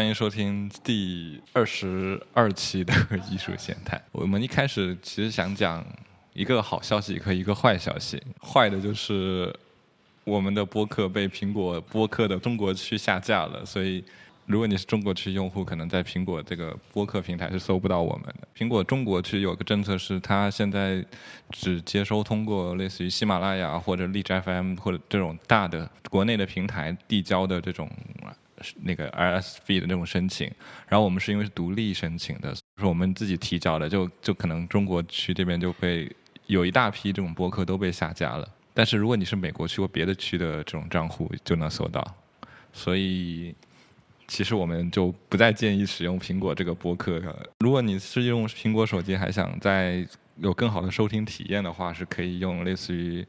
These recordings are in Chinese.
欢迎收听第二十二期的艺术闲谈。我们一开始其实想讲一个好消息和一个坏消息。坏的就是我们的播客被苹果播客的中国区下架了，所以如果你是中国区用户，可能在苹果这个播客平台是搜不到我们的。苹果中国区有个政策是，它现在只接收通过类似于喜马拉雅或者荔枝 FM 或者这种大的国内的平台递交的这种。那个 RSV 的那种申请，然后我们是因为是独立申请的，是我们自己提交的，就就可能中国区这边就会有一大批这种博客都被下架了。但是如果你是美国区或别的区的这种账户，就能搜到。所以其实我们就不再建议使用苹果这个博客。如果你是用苹果手机，还想再有更好的收听体验的话，是可以用类似于。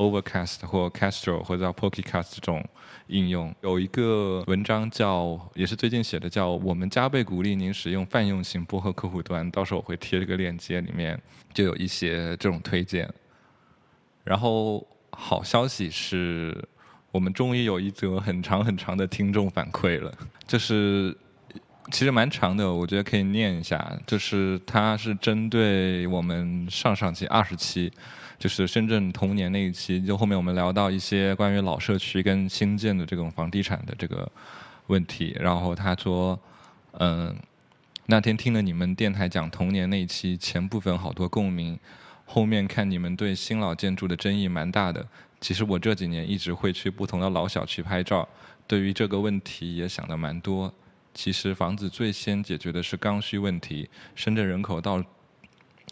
Overcast 或 Castro 或者叫 Pocket Cast 这种应用，有一个文章叫，也是最近写的，叫“我们加倍鼓励您使用泛用型播客客户端”。到时候我会贴这个链接，里面就有一些这种推荐。然后好消息是，我们终于有一则很长很长的听众反馈了，就是其实蛮长的，我觉得可以念一下。就是它是针对我们上上期二十期。就是深圳童年那一期，就后面我们聊到一些关于老社区跟新建的这种房地产的这个问题，然后他说，嗯，那天听了你们电台讲童年那一期，前部分好多共鸣，后面看你们对新老建筑的争议蛮大的。其实我这几年一直会去不同的老小区拍照，对于这个问题也想的蛮多。其实房子最先解决的是刚需问题，深圳人口到。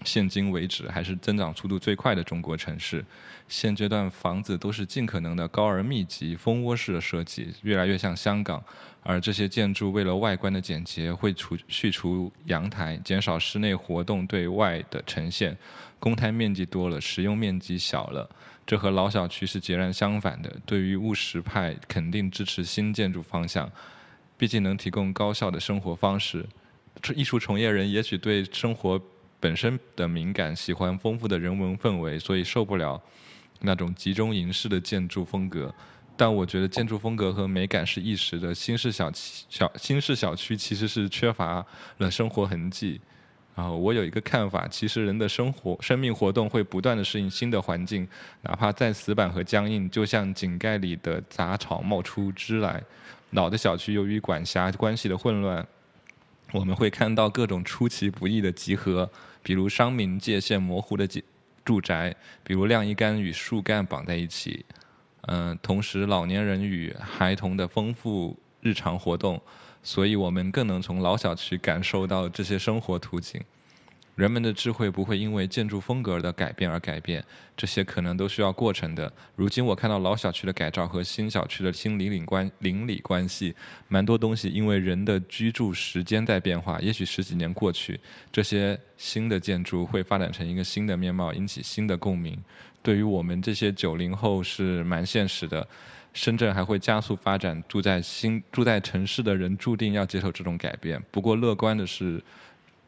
现今为止，还是增长速度最快的中国城市。现阶段房子都是尽可能的高而密集、蜂窝式的设计，越来越像香港。而这些建筑为了外观的简洁，会除去除阳台，减少室内活动对外的呈现。公摊面积多了，使用面积小了，这和老小区是截然相反的。对于务实派，肯定支持新建筑方向，毕竟能提供高效的生活方式。艺术从业人也许对生活。本身的敏感，喜欢丰富的人文氛围，所以受不了那种集中营式的建筑风格。但我觉得建筑风格和美感是一时的。新式小区小新式小区其实是缺乏了生活痕迹。然后我有一个看法，其实人的生活生命活动会不断的适应新的环境，哪怕再死板和僵硬，就像井盖里的杂草冒出枝来。老的小区由于管辖关系的混乱。我们会看到各种出其不意的集合，比如商民界限模糊的住宅，比如晾衣杆与树干绑在一起，嗯，同时老年人与孩童的丰富日常活动，所以我们更能从老小区感受到这些生活图景。人们的智慧不会因为建筑风格的改变而改变，这些可能都需要过程的。如今我看到老小区的改造和新小区的新邻里关邻里关系，蛮多东西因为人的居住时间在变化，也许十几年过去，这些新的建筑会发展成一个新的面貌，引起新的共鸣。对于我们这些九零后是蛮现实的。深圳还会加速发展，住在新住在城市的人注定要接受这种改变。不过乐观的是。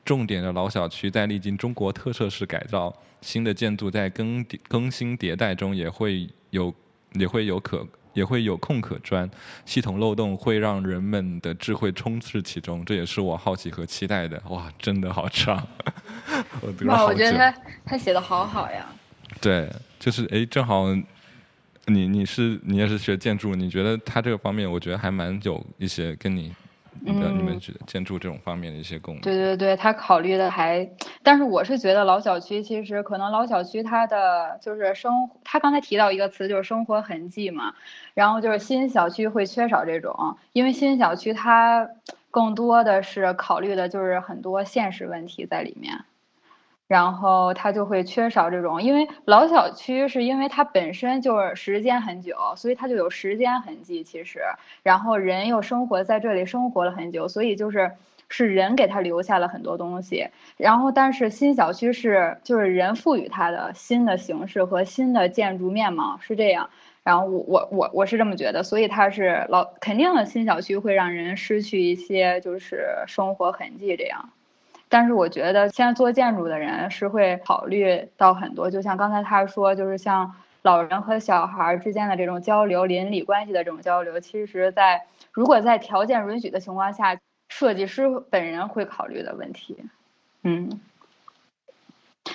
重点的老小区在历经中国特色式改造，新的建筑在更更新迭代中也会有也会有可也会有空可钻，系统漏洞会让人们的智慧充斥其中，这也是我好奇和期待的。哇，真的好长，哇，我觉得他他写的好好呀。对，就是哎，正好你你是你也是学建筑，你觉得他这个方面，我觉得还蛮有一些跟你。嗯，你们觉得建筑这种方面的一些功能？对对对，他考虑的还，但是我是觉得老小区其实可能老小区它的就是生，他刚才提到一个词就是生活痕迹嘛，然后就是新小区会缺少这种，因为新小区它更多的是考虑的就是很多现实问题在里面。然后它就会缺少这种，因为老小区是因为它本身就是时间很久，所以它就有时间痕迹。其实，然后人又生活在这里生活了很久，所以就是是人给他留下了很多东西。然后，但是新小区是就是人赋予它的新的形式和新的建筑面貌是这样。然后我我我我是这么觉得，所以它是老肯定的新小区会让人失去一些就是生活痕迹这样。但是我觉得，现在做建筑的人是会考虑到很多，就像刚才他说，就是像老人和小孩之间的这种交流、邻里关系的这种交流，其实，在如果在条件允许的情况下，设计师本人会考虑的问题。嗯，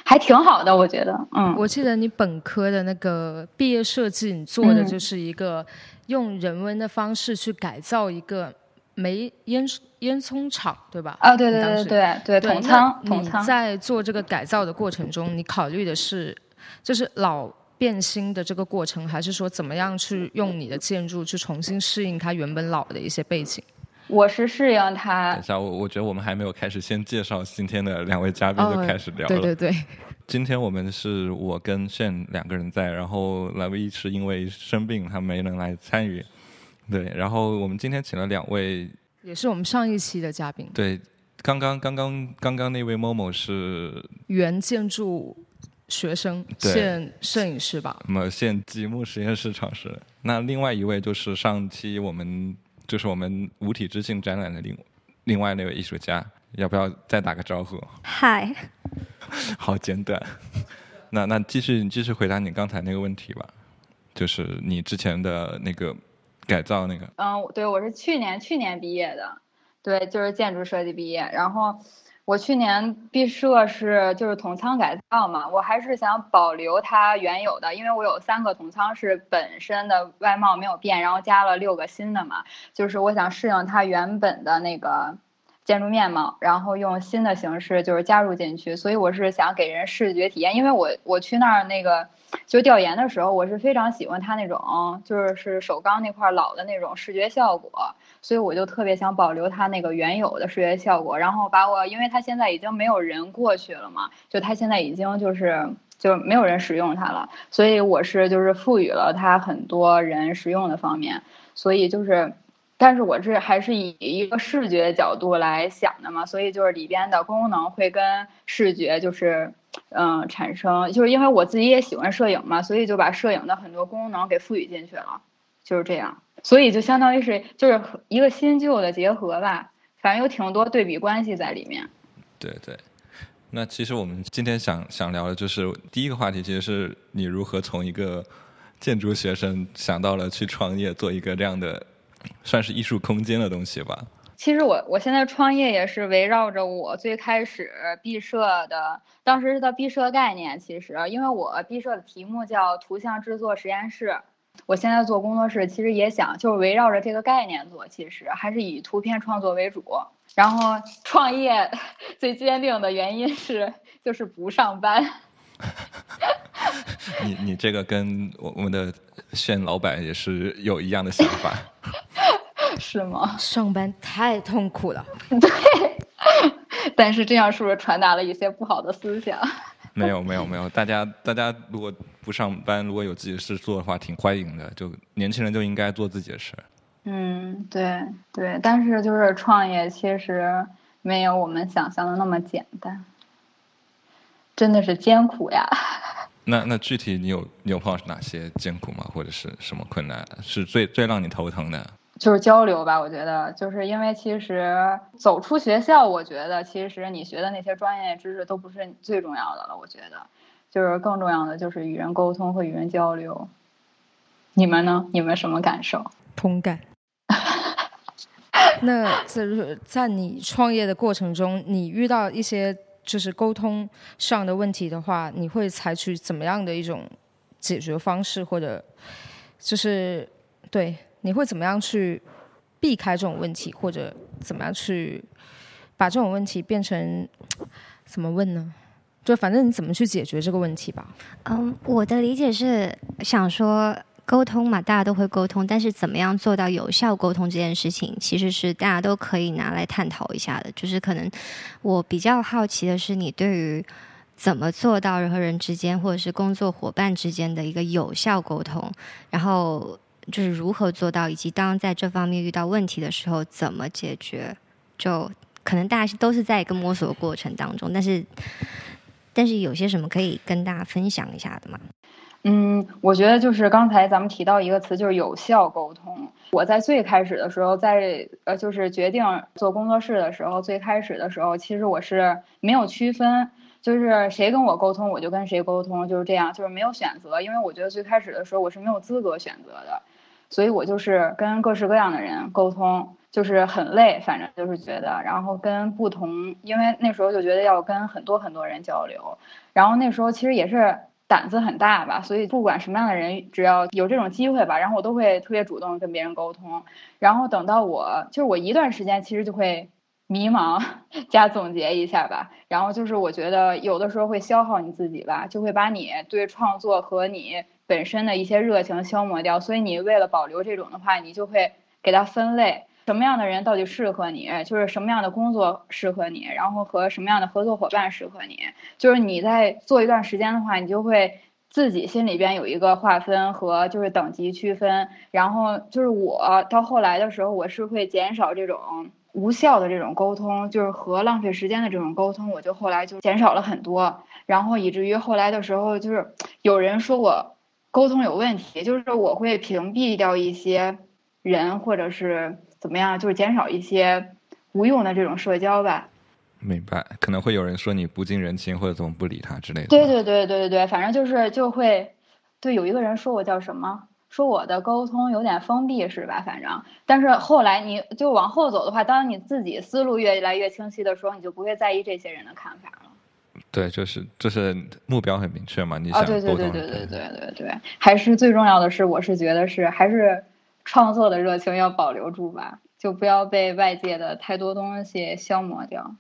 还挺好的，我觉得。嗯，我记得你本科的那个毕业设计，你做的就是一个用人文的方式去改造一个煤烟烟囱厂，对吧？啊，对对对对对，统仓统仓。你在做这个改造的过程中，你考虑的是就是老变新的这个过程，还是说怎么样去用你的建筑去重新适应它原本老的一些背景？我是适应它。等一下，我我觉得我们还没有开始，先介绍今天的两位嘉宾就开始聊了。对对对，今天我们是我跟炫两个人在，然后莱维是因为生病，他没能来参与。对，然后我们今天请了两位，也是我们上一期的嘉宾。对，刚刚刚刚刚刚那位某某是原建筑学生，现摄影师吧？那么现积木实验室创始人。那另外一位就是上期我们。就是我们五体之境展览的另另外那位艺术家，要不要再打个招呼？嗨，好简短。那那继续继续回答你刚才那个问题吧，就是你之前的那个改造那个。嗯，对，我是去年去年毕业的，对，就是建筑设计毕业，然后。我去年毕设是就是统仓改造嘛，我还是想保留它原有的，因为我有三个统仓是本身的外貌没有变，然后加了六个新的嘛，就是我想适应它原本的那个建筑面貌，然后用新的形式就是加入进去，所以我是想给人视觉体验，因为我我去那儿那个就调研的时候，我是非常喜欢它那种就是是首钢那块老的那种视觉效果。所以我就特别想保留它那个原有的视觉效果，然后把我，因为它现在已经没有人过去了嘛，就它现在已经就是就没有人使用它了，所以我是就是赋予了它很多人使用的方面，所以就是，但是我这还是以一个视觉角度来想的嘛，所以就是里边的功能会跟视觉就是，嗯，产生，就是因为我自己也喜欢摄影嘛，所以就把摄影的很多功能给赋予进去了，就是这样。所以就相当于是就是一个新旧的结合吧，反正有挺多对比关系在里面。对对，那其实我们今天想想聊的就是第一个话题，其实是你如何从一个建筑学生想到了去创业，做一个这样的算是艺术空间的东西吧。其实我我现在创业也是围绕着我最开始毕设的，当时是的毕设概念，其实因为我毕设的题目叫图像制作实验室。我现在做工作室，其实也想就是围绕着这个概念做，其实还是以图片创作为主。然后创业最坚定的原因是就是不上班。你你这个跟我我们的炫老板也是有一样的想法。是吗？上班太痛苦了。对。但是这样是不是传达了一些不好的思想？没有没有没有，大家大家如果不上班，如果有自己的事做的话，挺欢迎的。就年轻人就应该做自己的事。嗯，对对，但是就是创业其实没有我们想象的那么简单，真的是艰苦呀。那那具体你有你有碰到哪些艰苦吗？或者是什么困难是最最让你头疼的？就是交流吧，我觉得，就是因为其实走出学校，我觉得其实你学的那些专业知识都不是最重要的了。我觉得，就是更重要的就是与人沟通和与人交流。你们呢？你们什么感受？同感。那在在你创业的过程中，你遇到一些就是沟通上的问题的话，你会采取怎么样的一种解决方式，或者就是对？你会怎么样去避开这种问题，或者怎么样去把这种问题变成怎么问呢？就反正你怎么去解决这个问题吧。嗯，我的理解是想说沟通嘛，大家都会沟通，但是怎么样做到有效沟通这件事情，其实是大家都可以拿来探讨一下的。就是可能我比较好奇的是，你对于怎么做到人和人之间，或者是工作伙伴之间的一个有效沟通，然后。就是如何做到，以及当在这方面遇到问题的时候怎么解决，就可能大家都是在一个摸索过程当中。但是，但是有些什么可以跟大家分享一下的吗？嗯，我觉得就是刚才咱们提到一个词，就是有效沟通。我在最开始的时候，在呃，就是决定做工作室的时候，最开始的时候，其实我是没有区分，就是谁跟我沟通，我就跟谁沟通，就是这样，就是没有选择。因为我觉得最开始的时候，我是没有资格选择的。所以我就是跟各式各样的人沟通，就是很累，反正就是觉得，然后跟不同，因为那时候就觉得要跟很多很多人交流，然后那时候其实也是胆子很大吧，所以不管什么样的人，只要有这种机会吧，然后我都会特别主动跟别人沟通，然后等到我就是我一段时间其实就会迷茫加总结一下吧，然后就是我觉得有的时候会消耗你自己吧，就会把你对创作和你本身的一些热情消磨掉，所以你为了保留这种的话，你就会给它分类。什么样的人到底适合你？就是什么样的工作适合你，然后和什么样的合作伙伴适合你？就是你在做一段时间的话，你就会自己心里边有一个划分和就是等级区分。然后就是我到后来的时候，我是会减少这种无效的这种沟通，就是和浪费时间的这种沟通，我就后来就减少了很多。然后以至于后来的时候，就是有人说我沟通有问题，就是我会屏蔽掉一些人，或者是。怎么样？就是减少一些无用的这种社交吧。明白，可能会有人说你不近人情，或者怎么不理他之类的。对对对对对对，反正就是就会，对，有一个人说我叫什么，说我的沟通有点封闭，是吧？反正，但是后来你就往后走的话，当你自己思路越来越清晰的时候，你就不会在意这些人的看法了。对，就是就是目标很明确嘛，你想沟通。对对对对对对对对，还是最重要的是，我是觉得是还是。创作的热情要保留住吧，就不要被外界的太多东西消磨掉。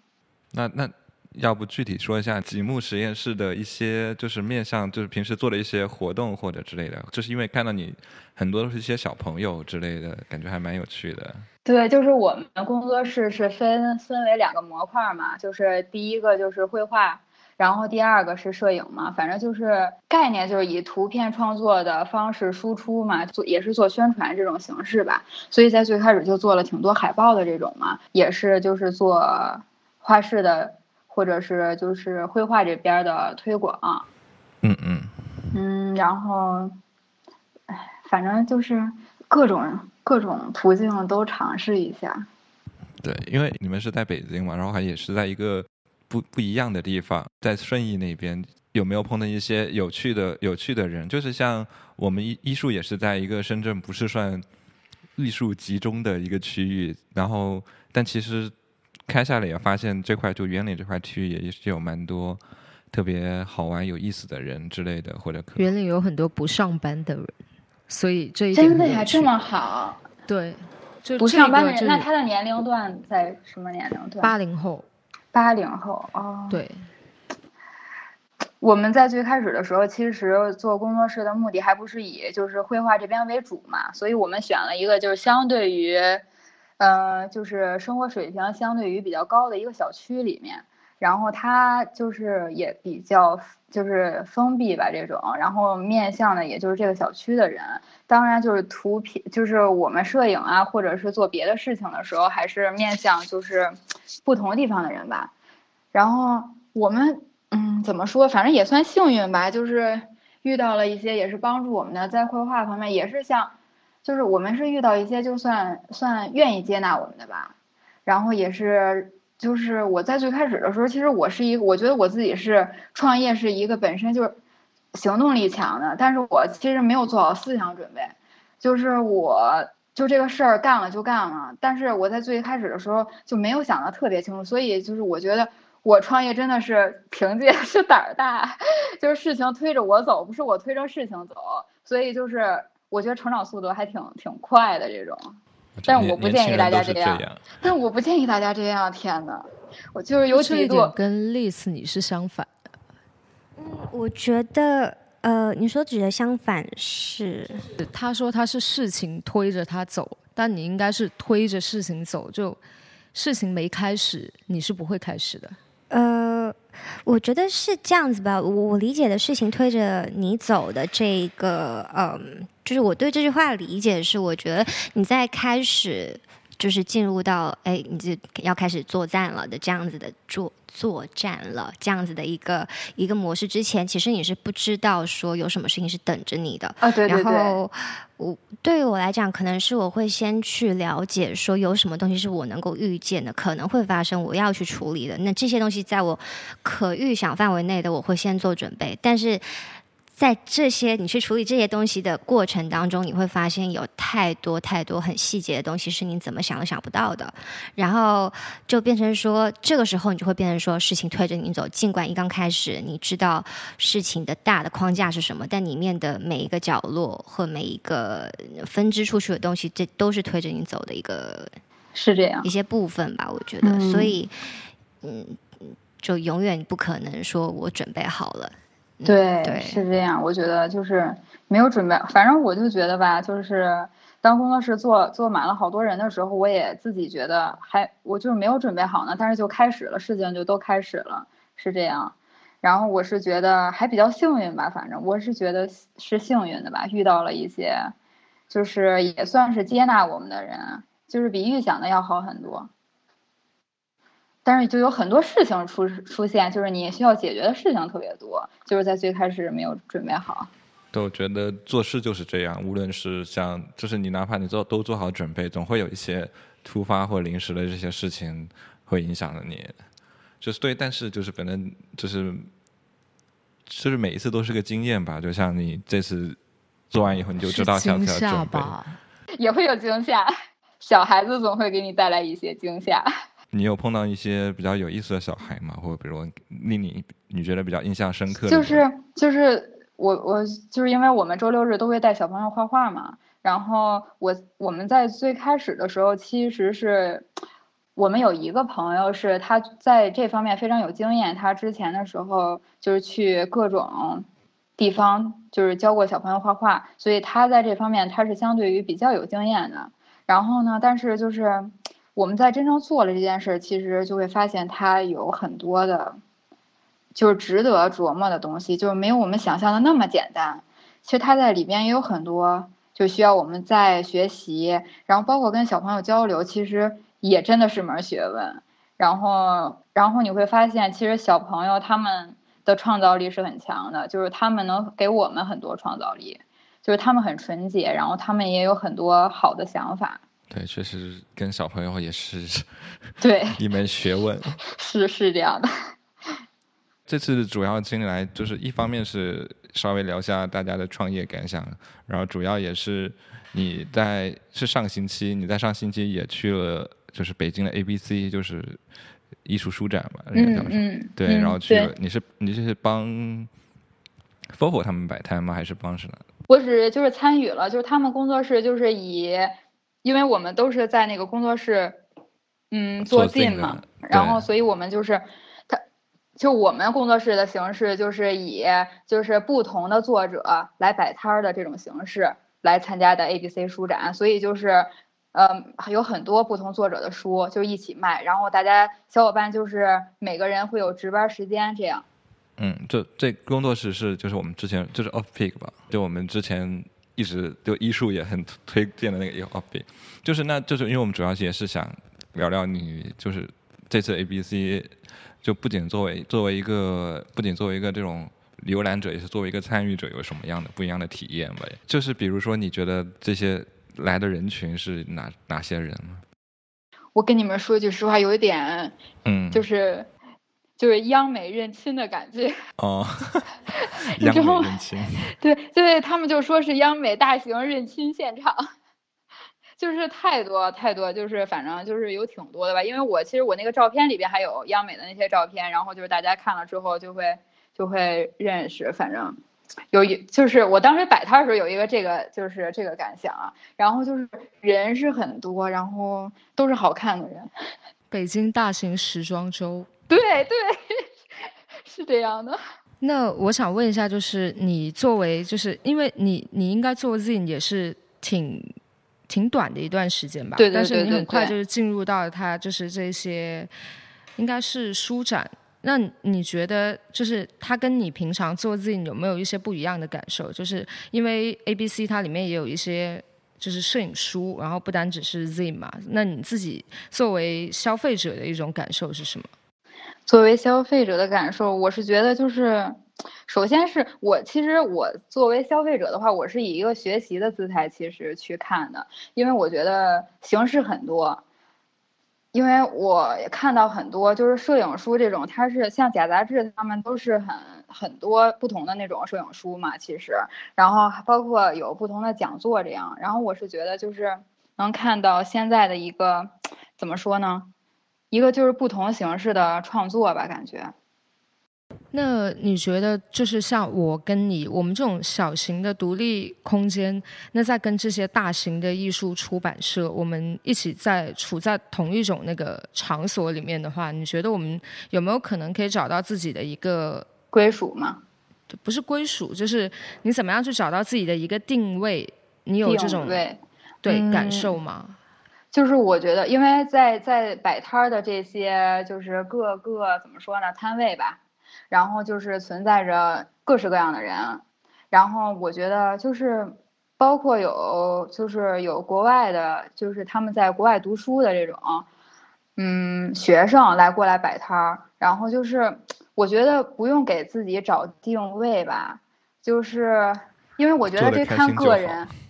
那那要不具体说一下吉木实验室的一些，就是面向，就是平时做的一些活动或者之类的。就是因为看到你很多都是一些小朋友之类的，感觉还蛮有趣的。对，就是我们工作室是分分为两个模块嘛，就是第一个就是绘画。然后第二个是摄影嘛，反正就是概念就是以图片创作的方式输出嘛，做也是做宣传这种形式吧。所以在最开始就做了挺多海报的这种嘛，也是就是做画室的或者是就是绘画这边的推广。嗯嗯嗯，然后，哎，反正就是各种各种途径都尝试一下。对，因为你们是在北京嘛，然后还也是在一个。不不一样的地方，在顺义那边有没有碰到一些有趣的有趣的人？就是像我们医医术也是在一个深圳不是算艺术集中的一个区域，然后但其实开下来也发现这块就园林这块区域也是有蛮多特别好玩有意思的人之类的，或者园里有很多不上班的人，所以这一点真的呀这么好？对，就不上班的人，那他的年龄段在什么年龄段？八零后。八零后哦，对，我们在最开始的时候，其实做工作室的目的还不是以就是绘画这边为主嘛，所以我们选了一个就是相对于，呃，就是生活水平相对于比较高的一个小区里面。然后它就是也比较就是封闭吧这种，然后面向的也就是这个小区的人，当然就是图片，就是我们摄影啊，或者是做别的事情的时候，还是面向就是不同地方的人吧。然后我们嗯怎么说，反正也算幸运吧，就是遇到了一些也是帮助我们的，在绘画方面也是像，就是我们是遇到一些就算算愿意接纳我们的吧，然后也是。就是我在最开始的时候，其实我是一个，我觉得我自己是创业是一个本身就是行动力强的，但是我其实没有做好思想准备，就是我就这个事儿干了就干了，但是我在最开始的时候就没有想的特别清楚，所以就是我觉得我创业真的是凭借 是胆儿大，就是事情推着我走，不是我推着事情走，所以就是我觉得成长速度还挺挺快的这种。但我不建议大家这样，但我不建议大家这样。天哪，我就是有几度跟丽丝你是相反的。嗯，我觉得，呃，你说指的相反是，他说他是事情推着他走，但你应该是推着事情走，就事情没开始，你是不会开始的。呃，我觉得是这样子吧。我我理解的事情推着你走的这个，嗯，就是我对这句话理解是，我觉得你在开始就是进入到哎，你就要开始作战了的这样子的作。作战了这样子的一个一个模式之前，其实你是不知道说有什么事情是等着你的啊。对对对。然后我对于我来讲，可能是我会先去了解说有什么东西是我能够预见的，可能会发生，我要去处理的。那这些东西在我可预想范围内的，我会先做准备。但是在这些你去处理这些东西的过程当中，你会发现有太多太多很细节的东西是你怎么想都想不到的，然后就变成说，这个时候你就会变成说，事情推着你走。尽管一刚开始你知道事情的大的框架是什么，但里面的每一个角落和每一个分支出去的东西，这都是推着你走的一个是这样一些部分吧。我觉得，所以嗯，就永远不可能说我准备好了。对，是这样。我觉得就是没有准备，反正我就觉得吧，就是当工作室坐坐满了好多人的时候，我也自己觉得还我就是没有准备好呢。但是就开始了，事情就都开始了，是这样。然后我是觉得还比较幸运吧，反正我是觉得是幸运的吧，遇到了一些，就是也算是接纳我们的人，就是比预想的要好很多。但是就有很多事情出出现，就是你需要解决的事情特别多，就是在最开始没有准备好。对，我觉得做事就是这样，无论是像，就是你哪怕你做都做好准备，总会有一些突发或临时的这些事情会影响了你。就是对，但是就是反正就是，就是每一次都是个经验吧。就像你这次做完以后，你就知道下次要准备。也会有惊吓，小孩子总会给你带来一些惊吓。你有碰到一些比较有意思的小孩吗？或者比如令你你觉得比较印象深刻的？就是就是我我就是因为我们周六日都会带小朋友画画嘛，然后我我们在最开始的时候其实是我们有一个朋友是他在这方面非常有经验，他之前的时候就是去各种地方就是教过小朋友画画，所以他在这方面他是相对于比较有经验的。然后呢，但是就是。我们在真正做了这件事，其实就会发现它有很多的，就是值得琢磨的东西，就是没有我们想象的那么简单。其实它在里边也有很多，就需要我们在学习，然后包括跟小朋友交流，其实也真的是门学问。然后，然后你会发现，其实小朋友他们的创造力是很强的，就是他们能给我们很多创造力，就是他们很纯洁，然后他们也有很多好的想法。对，确实跟小朋友也是 对 一门学问，是是这样的。这次主要进来就是一方面是稍微聊下大家的创业感想，然后主要也是你在是上星期你在上星期也去了就是北京的 A B C 就是艺术书展嘛，嗯嗯，对，然后去了你是你是帮 Fofo 他们摆摊吗？还是帮什么？我只就是参与了，就是他们工作室就是以。因为我们都是在那个工作室，嗯，做进嘛，然后所以我们就是，他，就我们工作室的形式就是以就是不同的作者来摆摊儿的这种形式来参加的 A B C 书展，所以就是，嗯，有很多不同作者的书就一起卖，然后大家小伙伴就是每个人会有值班时间这样。嗯，这这工作室是就是我们之前就是 Off Peak 吧，就我们之前。一直就医术也很推荐的那个 e o p 就是那就是因为我们主要也是想聊聊你就是这次 A B C 就不仅作为作为一个不仅作为一个这种浏览者，也是作为一个参与者，有什么样的不一样的体验吧？就是比如说，你觉得这些来的人群是哪哪些人呢？我跟你们说句实话，有一点，嗯，就是。就是央美认亲的感觉哦，央美认亲，对 对，他们就说是央美大型认亲现场，就是太多太多，就是反正就是有挺多的吧。因为我其实我那个照片里边还有央美的那些照片，然后就是大家看了之后就会就会认识。反正有一就是我当时摆摊的时候有一个这个就是这个感想啊，然后就是人是很多，然后都是好看的人。北京大型时装周。对对，是这样的。那我想问一下，就是你作为，就是因为你你应该做 Zin 也是挺挺短的一段时间吧？对对对。但是你很快就是进入到它，就是这些应该是书展。那你觉得，就是它跟你平常做 Zin 有没有一些不一样的感受？就是因为 A B C 它里面也有一些就是摄影书，然后不单只是 Zin 嘛。那你自己作为消费者的一种感受是什么？作为消费者的感受，我是觉得就是，首先是我其实我作为消费者的话，我是以一个学习的姿态其实去看的，因为我觉得形式很多，因为我看到很多就是摄影书这种，它是像假杂志，他们都是很很多不同的那种摄影书嘛，其实，然后包括有不同的讲座这样，然后我是觉得就是能看到现在的一个怎么说呢，一个就是不同形式的创作吧，感觉。那你觉得，就是像我跟你，我们这种小型的独立空间，那在跟这些大型的艺术出版社，我们一起在处在同一种那个场所里面的话，你觉得我们有没有可能可以找到自己的一个归属吗？不是归属，就是你怎么样去找到自己的一个定位？你有这种对感受吗？就是我觉得，因为在在摆摊儿的这些，就是各个怎么说呢，摊位吧。然后就是存在着各式各样的人，然后我觉得就是包括有就是有国外的，就是他们在国外读书的这种，嗯，学生来过来摆摊儿，然后就是我觉得不用给自己找定位吧，就是因为我觉得这看个人，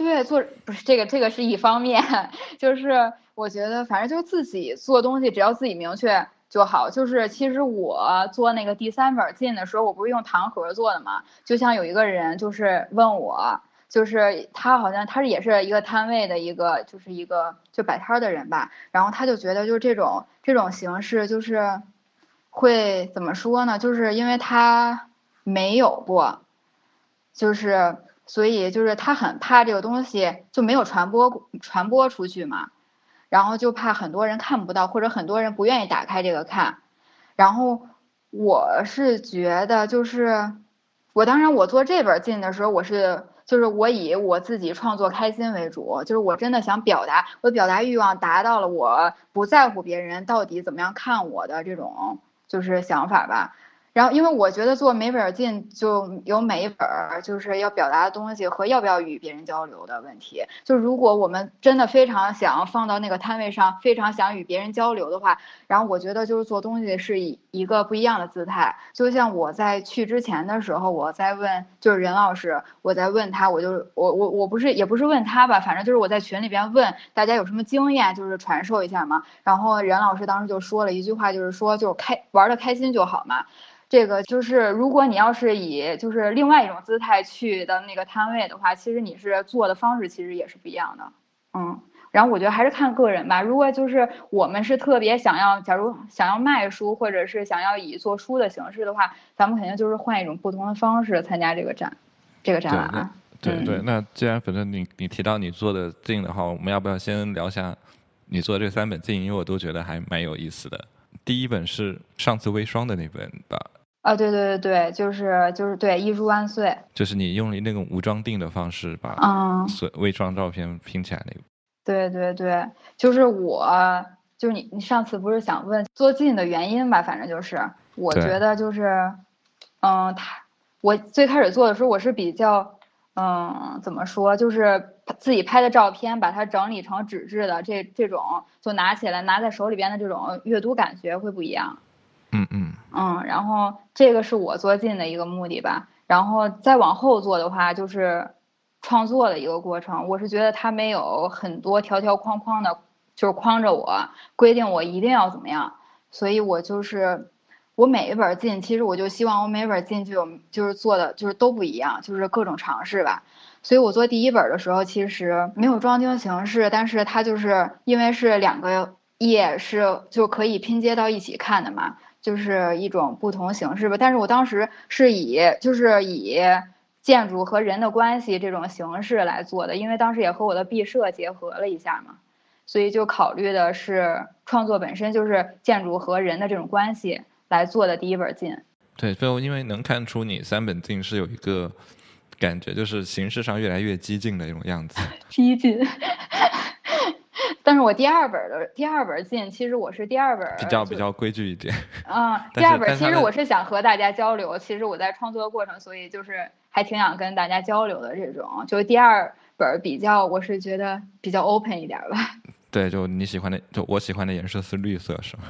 对，做不是这个这个是一方面，就是我觉得反正就是自己做东西，只要自己明确。就好，就是其实我做那个第三本进的时候，我不是用糖盒做的嘛？就像有一个人就是问我，就是他好像他也是一个摊位的一个，就是一个就摆摊的人吧。然后他就觉得就是这种这种形式就是会怎么说呢？就是因为他没有过，就是所以就是他很怕这个东西就没有传播传播出去嘛。然后就怕很多人看不到，或者很多人不愿意打开这个看。然后我是觉得，就是我当然我做这本进的时候，我是就是我以我自己创作开心为主，就是我真的想表达，我表达欲望达到了，我不在乎别人到底怎么样看我的这种就是想法吧。然后，因为我觉得做每本进就有每一本就是要表达的东西和要不要与别人交流的问题。就如果我们真的非常想放到那个摊位上，非常想与别人交流的话，然后我觉得就是做东西是以一个不一样的姿态。就像我在去之前的时候，我在问就是任老师，我在问他，我就我我我不是也不是问他吧，反正就是我在群里边问大家有什么经验，就是传授一下嘛。然后任老师当时就说了一句话，就是说就开玩的开心就好嘛。这个就是，如果你要是以就是另外一种姿态去的那个摊位的话，其实你是做的方式其实也是不一样的，嗯。然后我觉得还是看个人吧。如果就是我们是特别想要，假如想要卖书，或者是想要以做书的形式的话，咱们肯定就是换一种不同的方式参加这个展，这个展览啊。对对，那既然反正你你提到你做的镜的话，我们要不要先聊一下你做的这三本镜？因为我都觉得还蛮有意思的。第一本是上次微霜的那本吧。啊，对对对对，就是就是对，艺术万岁，就是你用了那种无装订的方式把嗯微装照片拼起来那个。对对对，就是我，就是你你上次不是想问做进的原因吧？反正就是我觉得就是，嗯，他我最开始做的时候我是比较，嗯，怎么说，就是自己拍的照片，把它整理成纸质的，这这种就拿起来拿在手里边的这种阅读感觉会不一样。嗯嗯嗯，然后这个是我做进的一个目的吧，然后再往后做的话，就是创作的一个过程。我是觉得它没有很多条条框框的，就是框着我，规定我一定要怎么样，所以我就是我每一本进，其实我就希望我每一本进就有就是做的就是都不一样，就是各种尝试吧。所以我做第一本的时候，其实没有装订形式，但是它就是因为是两个页是就可以拼接到一起看的嘛。就是一种不同形式吧，但是我当时是以就是以建筑和人的关系这种形式来做的，因为当时也和我的毕设结合了一下嘛，所以就考虑的是创作本身就是建筑和人的这种关系来做的第一本进。对，最后因为能看出你三本进是有一个感觉，就是形式上越来越激进的一种样子。激进。但是我第二本的第二本进，其实我是第二本比较比较规矩一点。啊，第二本其实我是想和大家交流，其实我在创作的过程，所以就是还挺想跟大家交流的这种。就第二本比较，我是觉得比较 open 一点吧。对，就你喜欢的，就我喜欢的颜色是绿色，是吗？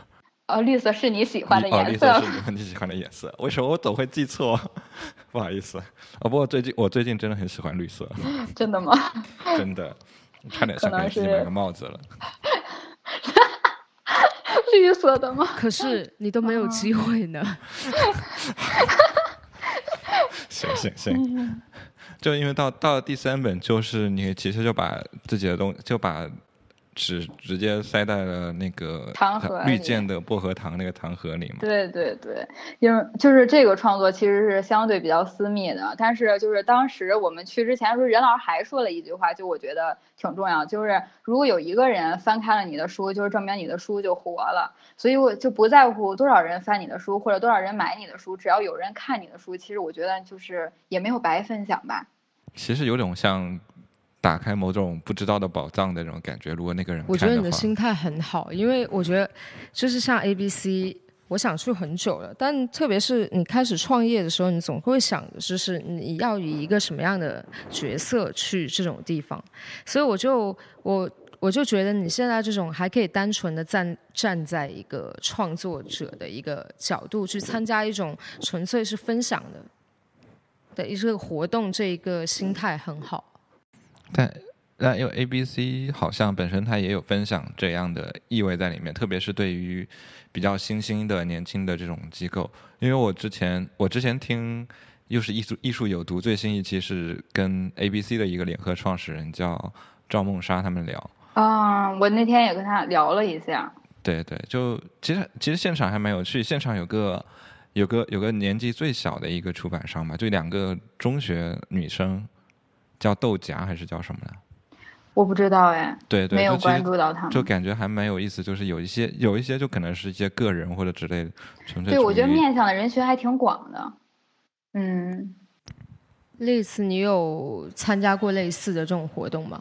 哦，绿色是你喜欢的颜色。哦，绿色是你喜欢的颜色。为什么我总会记错？不好意思。哦，不过最近我最近真的很喜欢绿色。真的吗？真的。差点想给自己买个帽子了，绿色的吗？可是你都没有机会呢。行行行，就因为到到了第三本，就是你其实就把自己的东就把。纸直接塞在了那个糖盒绿箭的薄荷糖那个糖盒里嘛？对对对，因为就是这个创作其实是相对比较私密的，但是就是当时我们去之前时候，任老师还说了一句话，就我觉得挺重要，就是如果有一个人翻开了你的书，就是证明你的书就活了，所以我就不在乎多少人翻你的书或者多少人买你的书，只要有人看你的书，其实我觉得就是也没有白分享吧。其实有种像。打开某种不知道的宝藏的那种感觉，如果那个人，我觉得你的心态很好，因为我觉得就是像 A B C，我想去很久了，但特别是你开始创业的时候，你总会想的就是你要以一个什么样的角色去这种地方，所以我就我我就觉得你现在这种还可以单纯的站站在一个创作者的一个角度去参加一种纯粹是分享的的一个活动，这一个心态很好。但但因为 A B C 好像本身它也有分享这样的意味在里面，特别是对于比较新兴的年轻的这种机构。因为我之前我之前听又是艺术艺术有毒最新一期是跟 A B C 的一个联合创始人叫赵梦莎他们聊。啊，我那天也跟他聊了一下。对对，就其实其实现场还蛮有趣，现场有个有个有个年纪最小的一个出版商嘛，就两个中学女生。叫豆荚还是叫什么的？我不知道哎，对对，没有关注到他们，就感觉还蛮有意思。就是有一些有一些就可能是一些个人或者之类的，纯粹。对，我觉得面向的人群还挺广的。嗯，类似你有参加过类似的这种活动吗？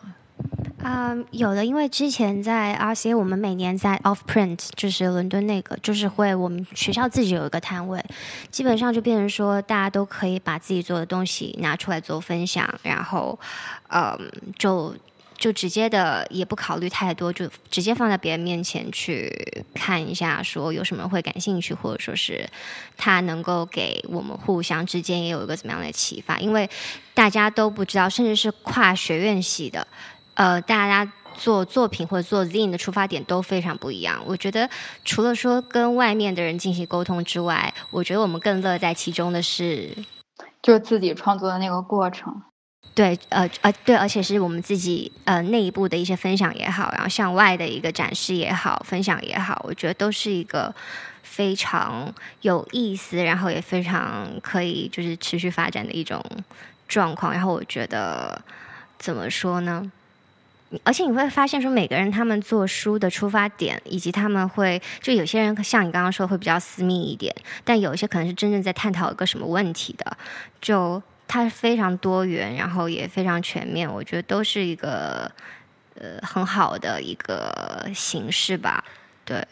啊，有的，因为之前在 RCA，我们每年在 Off Print，就是伦敦那个，就是会我们学校自己有一个摊位，基本上就变成说大家都可以把自己做的东西拿出来做分享，然后，嗯，就就直接的也不考虑太多，就直接放在别人面前去看一下，说有什么会感兴趣，或者说是他能够给我们互相之间也有一个怎么样的启发，因为大家都不知道，甚至是跨学院系的。呃，大家做作品或者做 zine 的出发点都非常不一样。我觉得除了说跟外面的人进行沟通之外，我觉得我们更乐在其中的是，就是自己创作的那个过程。对，呃呃，对，而且是我们自己呃内部的一些分享也好，然后向外的一个展示也好，分享也好，我觉得都是一个非常有意思，然后也非常可以就是持续发展的一种状况。然后我觉得怎么说呢？而且你会发现，说每个人他们做书的出发点，以及他们会就有些人像你刚刚说会比较私密一点，但有一些可能是真正在探讨一个什么问题的，就它非常多元，然后也非常全面，我觉得都是一个呃很好的一个形式吧。对，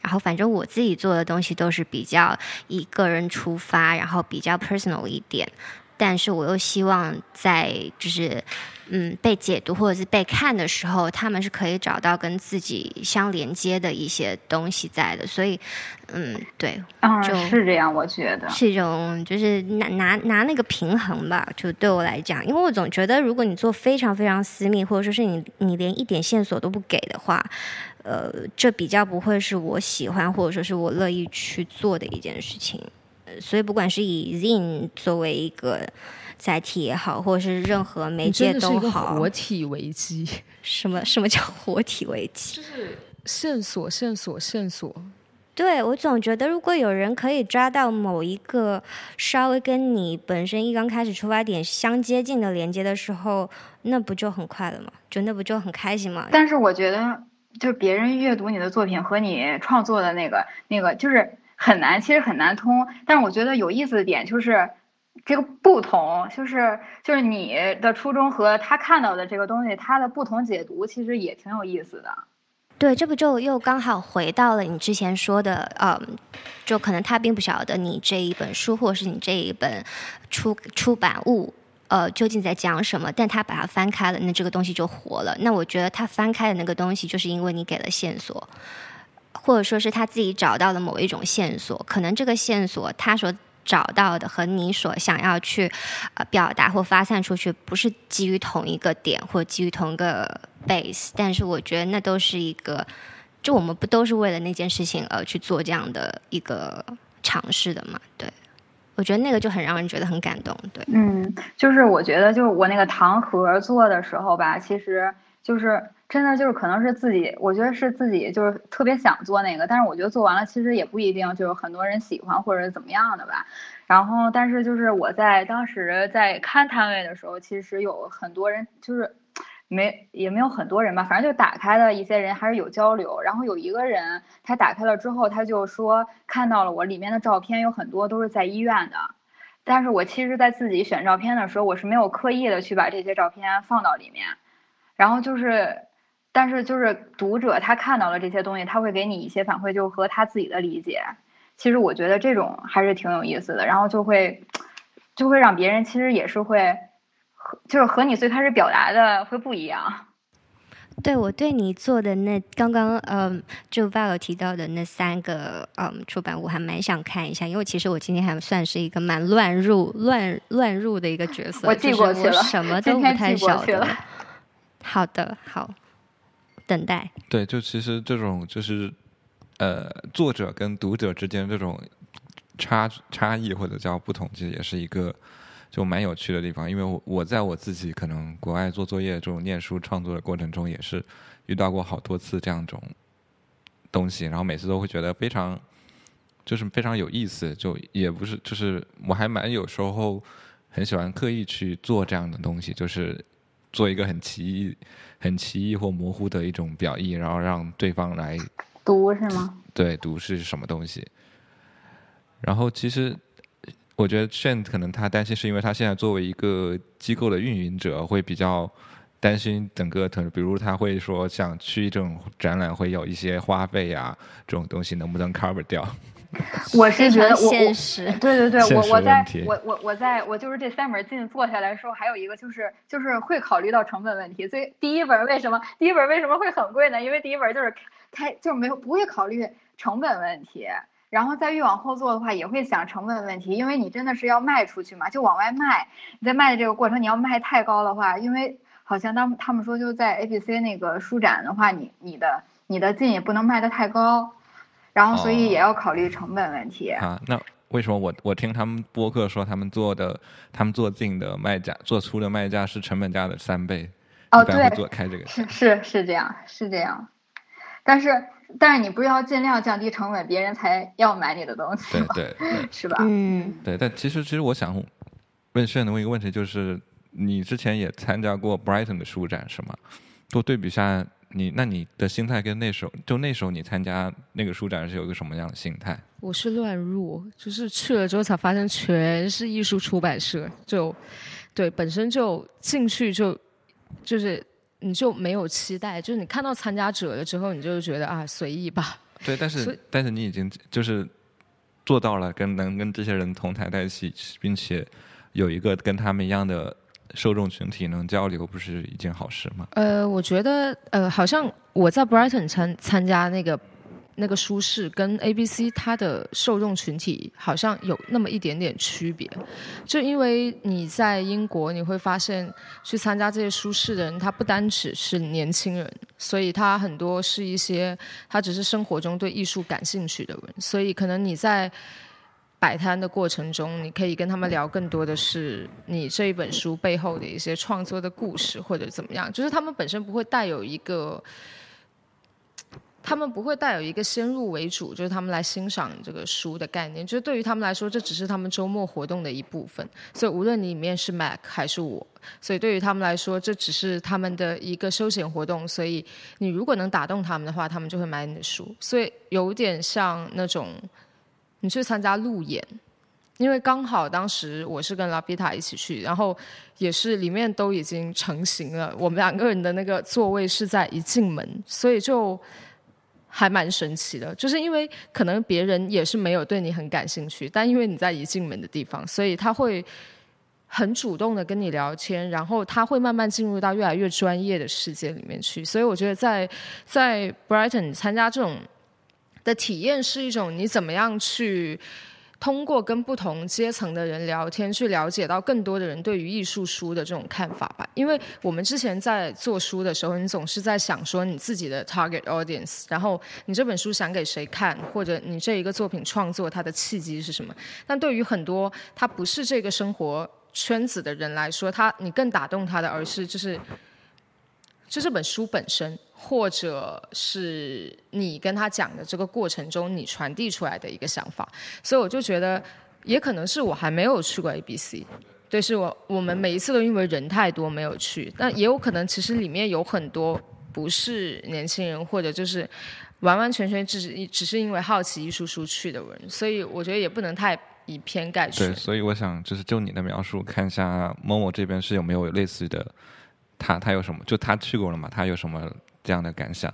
然后反正我自己做的东西都是比较以个人出发，然后比较 personal 一点，但是我又希望在就是。嗯，被解读或者是被看的时候，他们是可以找到跟自己相连接的一些东西在的，所以，嗯，对，就是这样，我觉得是一种就是拿拿拿那个平衡吧，就对我来讲，因为我总觉得如果你做非常非常私密，或者说是你你连一点线索都不给的话，呃，这比较不会是我喜欢或者说是我乐意去做的一件事情，所以不管是以 Zin 作为一个。载体也好，或者是任何媒介都好，活体危机。什么什么叫活体危机？就是线索，线索，线索。对我总觉得，如果有人可以抓到某一个稍微跟你本身一刚开始出发点相接近的连接的时候，那不就很快了吗？就那不就很开心吗？但是我觉得，就别人阅读你的作品和你创作的那个那个，就是很难，其实很难通。但是我觉得有意思的点就是。这个不同，就是就是你的初衷和他看到的这个东西，他的不同解读，其实也挺有意思的。对，这不就又刚好回到了你之前说的，嗯，就可能他并不晓得你这一本书，或是你这一本出出版物，呃，究竟在讲什么，但他把它翻开了，那这个东西就活了。那我觉得他翻开的那个东西，就是因为你给了线索，或者说是他自己找到了某一种线索，可能这个线索他说。找到的和你所想要去呃表达或发散出去，不是基于同一个点或基于同一个 base，但是我觉得那都是一个，就我们不都是为了那件事情而去做这样的一个尝试的嘛？对。我觉得那个就很让人觉得很感动。对，嗯，就是我觉得就是我那个糖盒做的时候吧，其实就是真的就是可能是自己，我觉得是自己就是特别想做那个，但是我觉得做完了其实也不一定就是很多人喜欢或者怎么样的吧。然后，但是就是我在当时在看摊位的时候，其实有很多人就是。没也没有很多人吧，反正就打开的一些人还是有交流。然后有一个人，他打开了之后，他就说看到了我里面的照片，有很多都是在医院的。但是我其实，在自己选照片的时候，我是没有刻意的去把这些照片放到里面。然后就是，但是就是读者他看到了这些东西，他会给你一些反馈，就和他自己的理解。其实我觉得这种还是挺有意思的，然后就会就会让别人其实也是会和。就是和你最开始表达的会不一样。对我对你做的那刚刚嗯，就 Val 提到的那三个嗯出版物，还蛮想看一下，因为其实我今天还算是一个蛮乱入乱乱入的一个角色，我记过去了，什么都不太晓得。好的，好，等待。对，就其实这种就是呃，作者跟读者之间这种差差异或者叫不同，其实也是一个。就蛮有趣的地方，因为我我在我自己可能国外做作业这种念书创作的过程中，也是遇到过好多次这样种东西，然后每次都会觉得非常就是非常有意思，就也不是就是我还蛮有时候很喜欢刻意去做这样的东西，就是做一个很奇异、很奇异或模糊的一种表意，然后让对方来读是吗？对，读是什么东西？然后其实。我觉得 Shane 可能他担心是因为他现在作为一个机构的运营者，会比较担心整个，比如他会说想去这种展览会有一些花费啊，这种东西能不能 cover 掉？我是觉得我我对对对，我我在我我我在我就是这三本进做下来的时候，还有一个就是就是会考虑到成本问题。所以第一本为什么第一本为什么会很贵呢？因为第一本就是开就是没有不会考虑成本问题。然后再越往后做的话，也会想成本问题，因为你真的是要卖出去嘛，就往外卖。你在卖的这个过程，你要卖太高的话，因为好像当他们说就在 A B C 那个书展的话，你你的你的进也不能卖的太高，然后所以也要考虑成本问题。啊，那为什么我我听他们播客说他们做的他们做进的卖价做出的卖价是成本价的三倍？哦，对，做开这个是是是这样是这样，但是。但是你不是要尽量降低成本，别人才要买你的东西吗？对对，是吧？嗯，对。但其实，其实我想问炫问一个问题，就是你之前也参加过 Brighton 的书展是吗？多对比下，你那你的心态跟那时候，就那时候你参加那个书展是有一个什么样的心态？我是乱入，就是去了之后才发现全是艺术出版社，就对，本身就进去就就是。你就没有期待，就是你看到参加者了之后，你就觉得啊，随意吧。对，但是但是你已经就是做到了跟能跟这些人同台在一起，并且有一个跟他们一样的受众群体能交流，不是一件好事吗？呃，我觉得呃，好像我在 Brighton 参参加那个。那个书市跟 A B C 它的受众群体好像有那么一点点区别，就因为你在英国你会发现去参加这些书市的人，他不单只是年轻人，所以他很多是一些他只是生活中对艺术感兴趣的人，所以可能你在摆摊的过程中，你可以跟他们聊更多的是你这一本书背后的一些创作的故事或者怎么样，就是他们本身不会带有一个。他们不会带有一个先入为主，就是他们来欣赏这个书的概念。就是对于他们来说，这只是他们周末活动的一部分。所以无论你里面是 Mac 还是我，所以对于他们来说，这只是他们的一个休闲活动。所以你如果能打动他们的话，他们就会买你的书。所以有点像那种你去参加路演，因为刚好当时我是跟拉比塔一起去，然后也是里面都已经成型了，我们两个人的那个座位是在一进门，所以就。还蛮神奇的，就是因为可能别人也是没有对你很感兴趣，但因为你在一进门的地方，所以他会很主动的跟你聊天，然后他会慢慢进入到越来越专业的世界里面去。所以我觉得在在 Brighton 参加这种的体验是一种你怎么样去。通过跟不同阶层的人聊天，去了解到更多的人对于艺术书的这种看法吧。因为我们之前在做书的时候，你总是在想说你自己的 target audience，然后你这本书想给谁看，或者你这一个作品创作它的契机是什么。但对于很多他不是这个生活圈子的人来说，他你更打动他的，而是就是就这本书本身。或者是你跟他讲的这个过程中，你传递出来的一个想法，所以我就觉得，也可能是我还没有去过 A B C，对，是我我们每一次都因为人太多没有去，但也有可能其实里面有很多不是年轻人，或者就是完完全全只是只是因为好奇艺术书去的人，所以我觉得也不能太以偏概全。对，所以我想就是就你的描述，看一下某某这边是有没有类似的，他他有什么？就他去过了嘛？他有什么？这样的感想，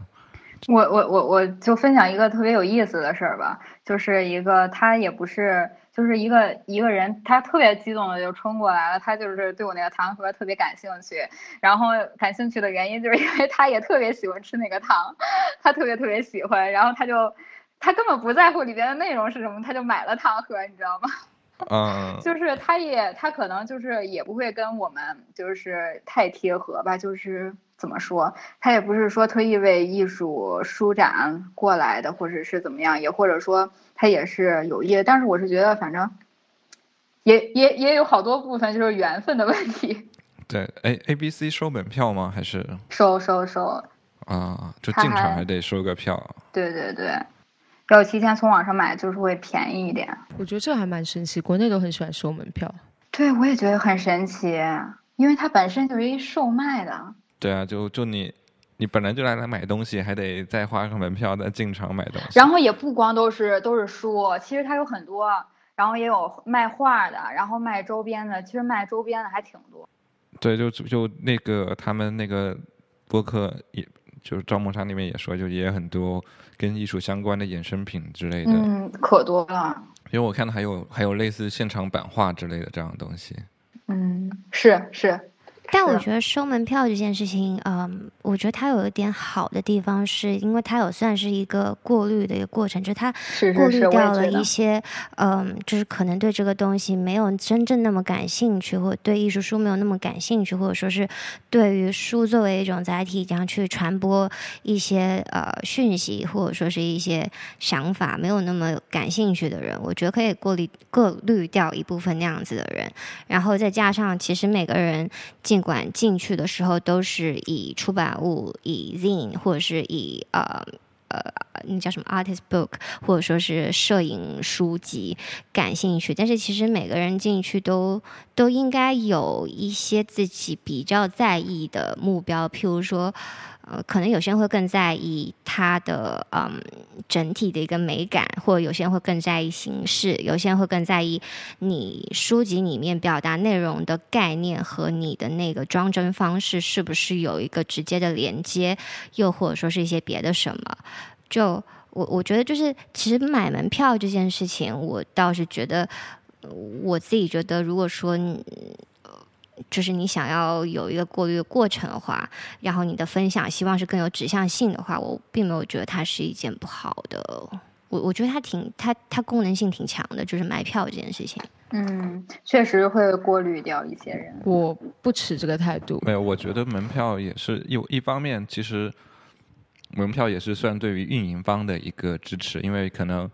我我我我就分享一个特别有意思的事儿吧，就是一个他也不是，就是一个一个人，他特别激动的就冲过来了，他就是对我那个糖盒特别感兴趣，然后感兴趣的原因就是因为他也特别喜欢吃那个糖，他特别特别喜欢，然后他就他根本不在乎里边的内容是什么，他就买了糖盒，你知道吗？嗯，就是他也他可能就是也不会跟我们就是太贴合吧，就是。怎么说？他也不是说特意为艺术舒展过来的，或者是怎么样，也或者说他也是有意的。但是我是觉得，反正也也也有好多部分就是缘分的问题。对，A A B C 收门票吗？还是收收收？啊，就进场还得收个票。对对对，要提前从网上买，就是会便宜一点。我觉得这还蛮神奇，国内都很喜欢收门票。对，我也觉得很神奇，因为它本身就是一售卖的。对啊，就就你，你本来就来来买东西，还得再花个门票再进场买东西。然后也不光都是都是书，其实它有很多，然后也有卖画的，然后卖周边的，其实卖周边的还挺多。对，就就那个他们那个播客，也就是赵梦莎那边也说，就也有很多跟艺术相关的衍生品之类的。嗯，可多了。因为我看到还有还有类似现场版画之类的这样的东西。嗯，是是。但我觉得收门票这件事情，嗯，我觉得它有一点好的地方，是因为它有算是一个过滤的一个过程，就是它过滤掉了一些，嗯，就是可能对这个东西没有真正那么感兴趣，或者对艺术书没有那么感兴趣，或者说是对于书作为一种载体这样去传播一些呃讯息，或者说是一些想法没有那么感兴趣的人，我觉得可以过滤过滤掉一部分那样子的人，然后再加上其实每个人进。管进去的时候都是以出版物、以 zine 或者是以呃呃那叫什么 artist book 或者说是摄影书籍感兴趣，但是其实每个人进去都都应该有一些自己比较在意的目标，譬如说。呃，可能有些人会更在意它的嗯整体的一个美感，或者有些人会更在意形式，有些人会更在意你书籍里面表达内容的概念和你的那个装帧方式是不是有一个直接的连接，又或者说是一些别的什么。就我我觉得就是其实买门票这件事情，我倒是觉得我自己觉得，如果说。就是你想要有一个过滤的过程的话，然后你的分享希望是更有指向性的话，我并没有觉得它是一件不好的。我我觉得它挺它它功能性挺强的，就是买票这件事情。嗯，确实会过滤掉一些人。我不持这个态度。没有，我觉得门票也是有一方面，其实门票也是算对于运营方的一个支持，因为可能。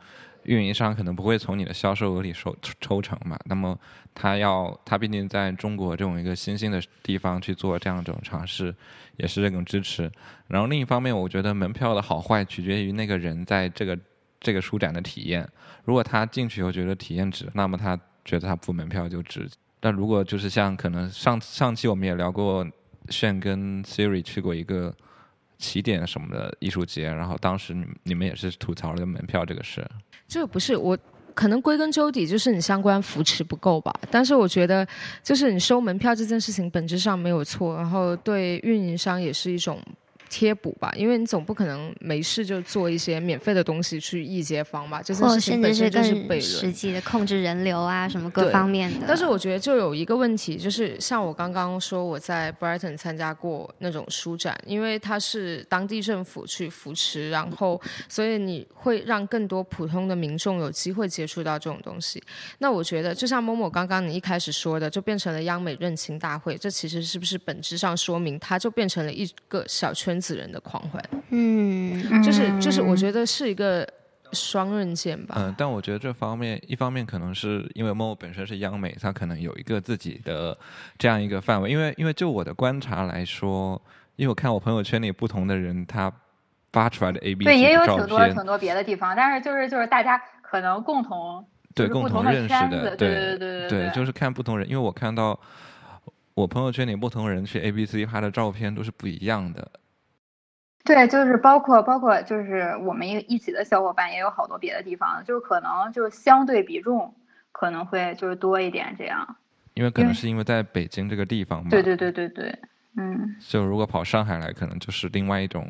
运营商可能不会从你的销售额里收抽成嘛，那么他要他毕竟在中国这种一个新兴的地方去做这样一种尝试，也是这种支持。然后另一方面，我觉得门票的好坏取决于那个人在这个这个书展的体验。如果他进去以后觉得体验值，那么他觉得他付门票就值。但如果就是像可能上上期我们也聊过，炫跟 Siri 去过一个起点什么的艺术节，然后当时你你们也是吐槽了门票这个事。这个不是我，可能归根究底就是你相关扶持不够吧。但是我觉得，就是你收门票这件事情本质上没有错，然后对运营商也是一种贴补吧，因为你总不可能没事就做一些免费的东西去易街坊吧，这件或事情甚至是本身就是悖更实。际的控制人流啊，什么各方面的。但是我觉得就有一个问题，就是像我刚刚说我在 Brighton 参加过那种书展，因为它是当地政府去扶持，然后所以你会让更多普通的民众有机会接触到这种东西。那我觉得就像某某刚刚你一开始说的，就变成了央美认亲大会，这其实是不是本质上说明它就变成了一个小圈子人的狂欢？嗯，就是就是我觉得是一个双刃剑吧。嗯，但我觉得这方面，一方面可能是因为 Mo 本身是央美，它可能有一个自己的这样一个范围。因为因为就我的观察来说，因为我看我朋友圈里不同的人，他发出来的 A B 对，也有的照片挺多挺，多别的地方，但是就是就是大家可能共同对共同认识的，对对对对对就是看不同人，因为我看到我朋友圈里不同人去 A B C 拍的照片都是不一样的。对，就是包括包括就是我们一一起的小伙伴也有好多别的地方，就是可能就是相对比重可能会就是多一点这样。因为可能是因为在北京这个地方嘛，对对对对对，嗯，就如果跑上海来，可能就是另外一种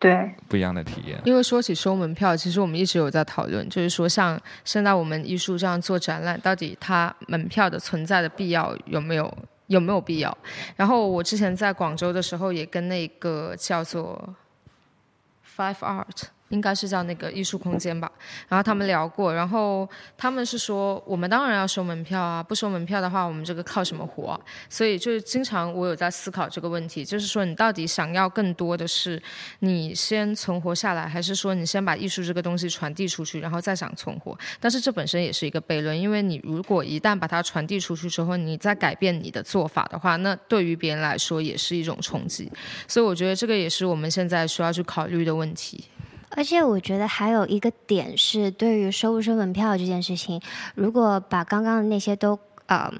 对，不一样的体验。因为说起收门票，其实我们一直有在讨论，就是说像现在我们艺术这样做展览，到底它门票的存在的必要有没有有没有必要？然后我之前在广州的时候，也跟那个叫做 Five Art。应该是叫那个艺术空间吧，然后他们聊过，然后他们是说，我们当然要收门票啊，不收门票的话，我们这个靠什么活、所以就是经常我有在思考这个问题，就是说你到底想要更多的是你先存活下来，还是说你先把艺术这个东西传递出去，然后再想存活？但是这本身也是一个悖论，因为你如果一旦把它传递出去之后，你再改变你的做法的话，那对于别人来说也是一种冲击。所以我觉得这个也是我们现在需要去考虑的问题。而且我觉得还有一个点是，对于收不收门票这件事情，如果把刚刚的那些都，嗯，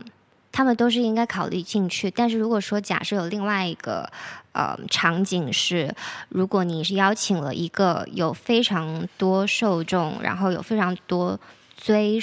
他们都是应该考虑进去。但是如果说假设有另外一个，呃，场景是，如果你是邀请了一个有非常多受众，然后有非常多追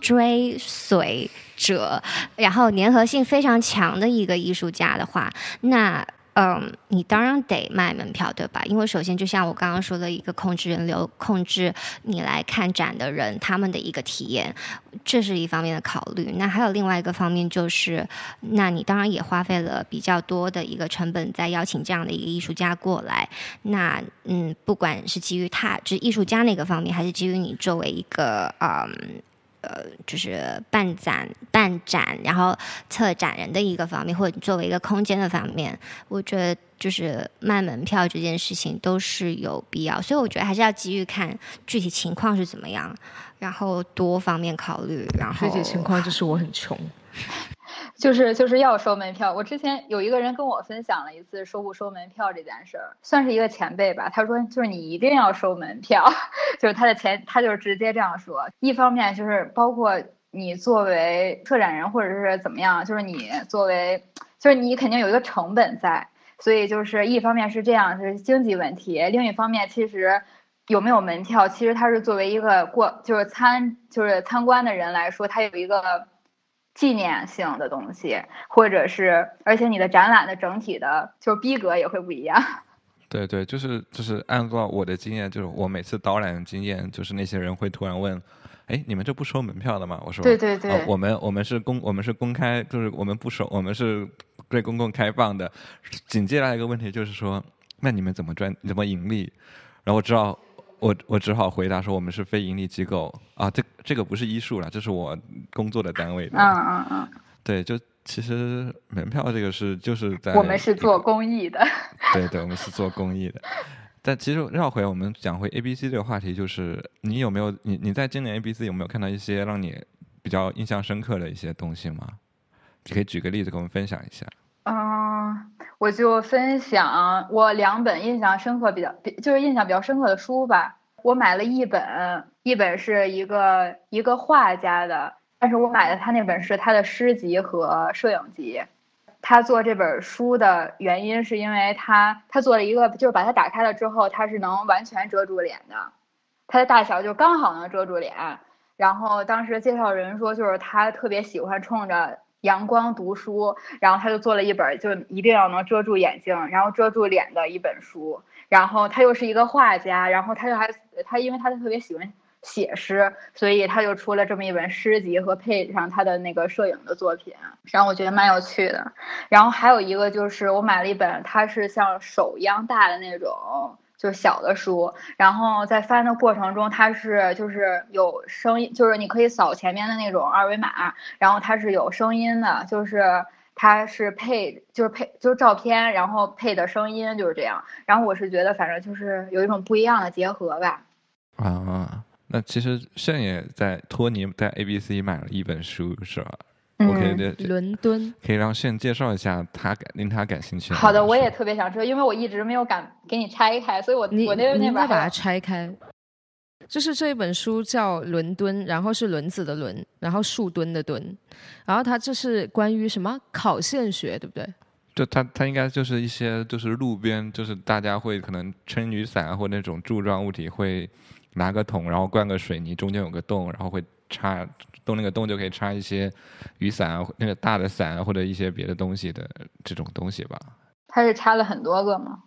追随者，然后粘合性非常强的一个艺术家的话，那嗯，你当然得卖门票，对吧？因为首先，就像我刚刚说的一个控制人流、控制你来看展的人他们的一个体验，这是一方面的考虑。那还有另外一个方面就是，那你当然也花费了比较多的一个成本在邀请这样的一个艺术家过来。那嗯，不管是基于他，就是艺术家那个方面，还是基于你作为一个嗯。呃，就是办展、办展，然后策展人的一个方面，或者作为一个空间的方面，我觉得就是卖门票这件事情都是有必要，所以我觉得还是要基于看具体情况是怎么样，然后多方面考虑，然后具体情况就是我很穷，就是就是要收门票。我之前有一个人跟我分享了一次收不收门票这件事儿，算是一个前辈吧。他说就是你一定要收门票，就是他的前他就是直接这样说。一方面就是包括你作为策展人或者是怎么样，就是你作为就是你肯定有一个成本在，所以就是一方面是这样，就是经济问题；另一方面其实。有没有门票？其实他是作为一个过就是参就是参观的人来说，他有一个纪念性的东西，或者是而且你的展览的整体的就是逼格也会不一样。对对，就是就是按照我的经验，就是我每次导览的经验，就是那些人会突然问，哎，你们这不收门票的吗？我说，对对对哦我们我们是公我们是公开，就是我们不收，我们是对公共开放的。紧接着来一个问题就是说，那你们怎么赚怎么盈利？然后我知道。我我只好回答说我们是非盈利机构啊，这这个不是医术了，这是我工作的单位的。嗯嗯嗯，对，就其实门票这个是就是在我们是做公益的。对对，我们是做公益的。但其实绕回我们讲回 A B C 这个话题，就是你有没有你你在今年 A B C 有没有看到一些让你比较印象深刻的一些东西吗？你可以举个例子跟我们分享一下。嗯，我就分享我两本印象深刻比较，就是印象比较深刻的书吧。我买了一本，一本是一个一个画家的，但是我买的他那本是他的诗集和摄影集。他做这本书的原因是因为他他做了一个，就是把它打开了之后，它是能完全遮住脸的，它的大小就刚好能遮住脸。然后当时介绍人说，就是他特别喜欢冲着阳光读书，然后他就做了一本就一定要能遮住眼睛，然后遮住脸的一本书。然后他又是一个画家，然后他又还他因为他特别喜欢写诗，所以他就出了这么一本诗集和配上他的那个摄影的作品，然后我觉得蛮有趣的。然后还有一个就是我买了一本，它是像手一样大的那种。就是小的书，然后在翻的过程中，它是就是有声音，就是你可以扫前面的那种二维码，然后它是有声音的，就是它是配就是配就是照片，然后配的声音就是这样。然后我是觉得反正就是有一种不一样的结合吧。啊，那其实炫也在托尼在 A B C 买了一本书是吧？OK 的，伦敦 可以让炫介绍一下他感令他感兴趣。好的，我也特别想知道，因为我一直没有敢给你拆开，所以我我那那把把它拆开。就是这一本书叫《伦敦》，然后是轮子的轮，然后树墩的墩，然后它这是关于什么考线学，对不对？就它它应该就是一些就是路边就是大家会可能撑雨伞或那种柱状物体会拿个桶，然后灌个水泥，中间有个洞，然后会插。洞那个洞就可以插一些雨伞啊，那个大的伞啊，或者一些别的东西的这种东西吧。它是插了很多个吗？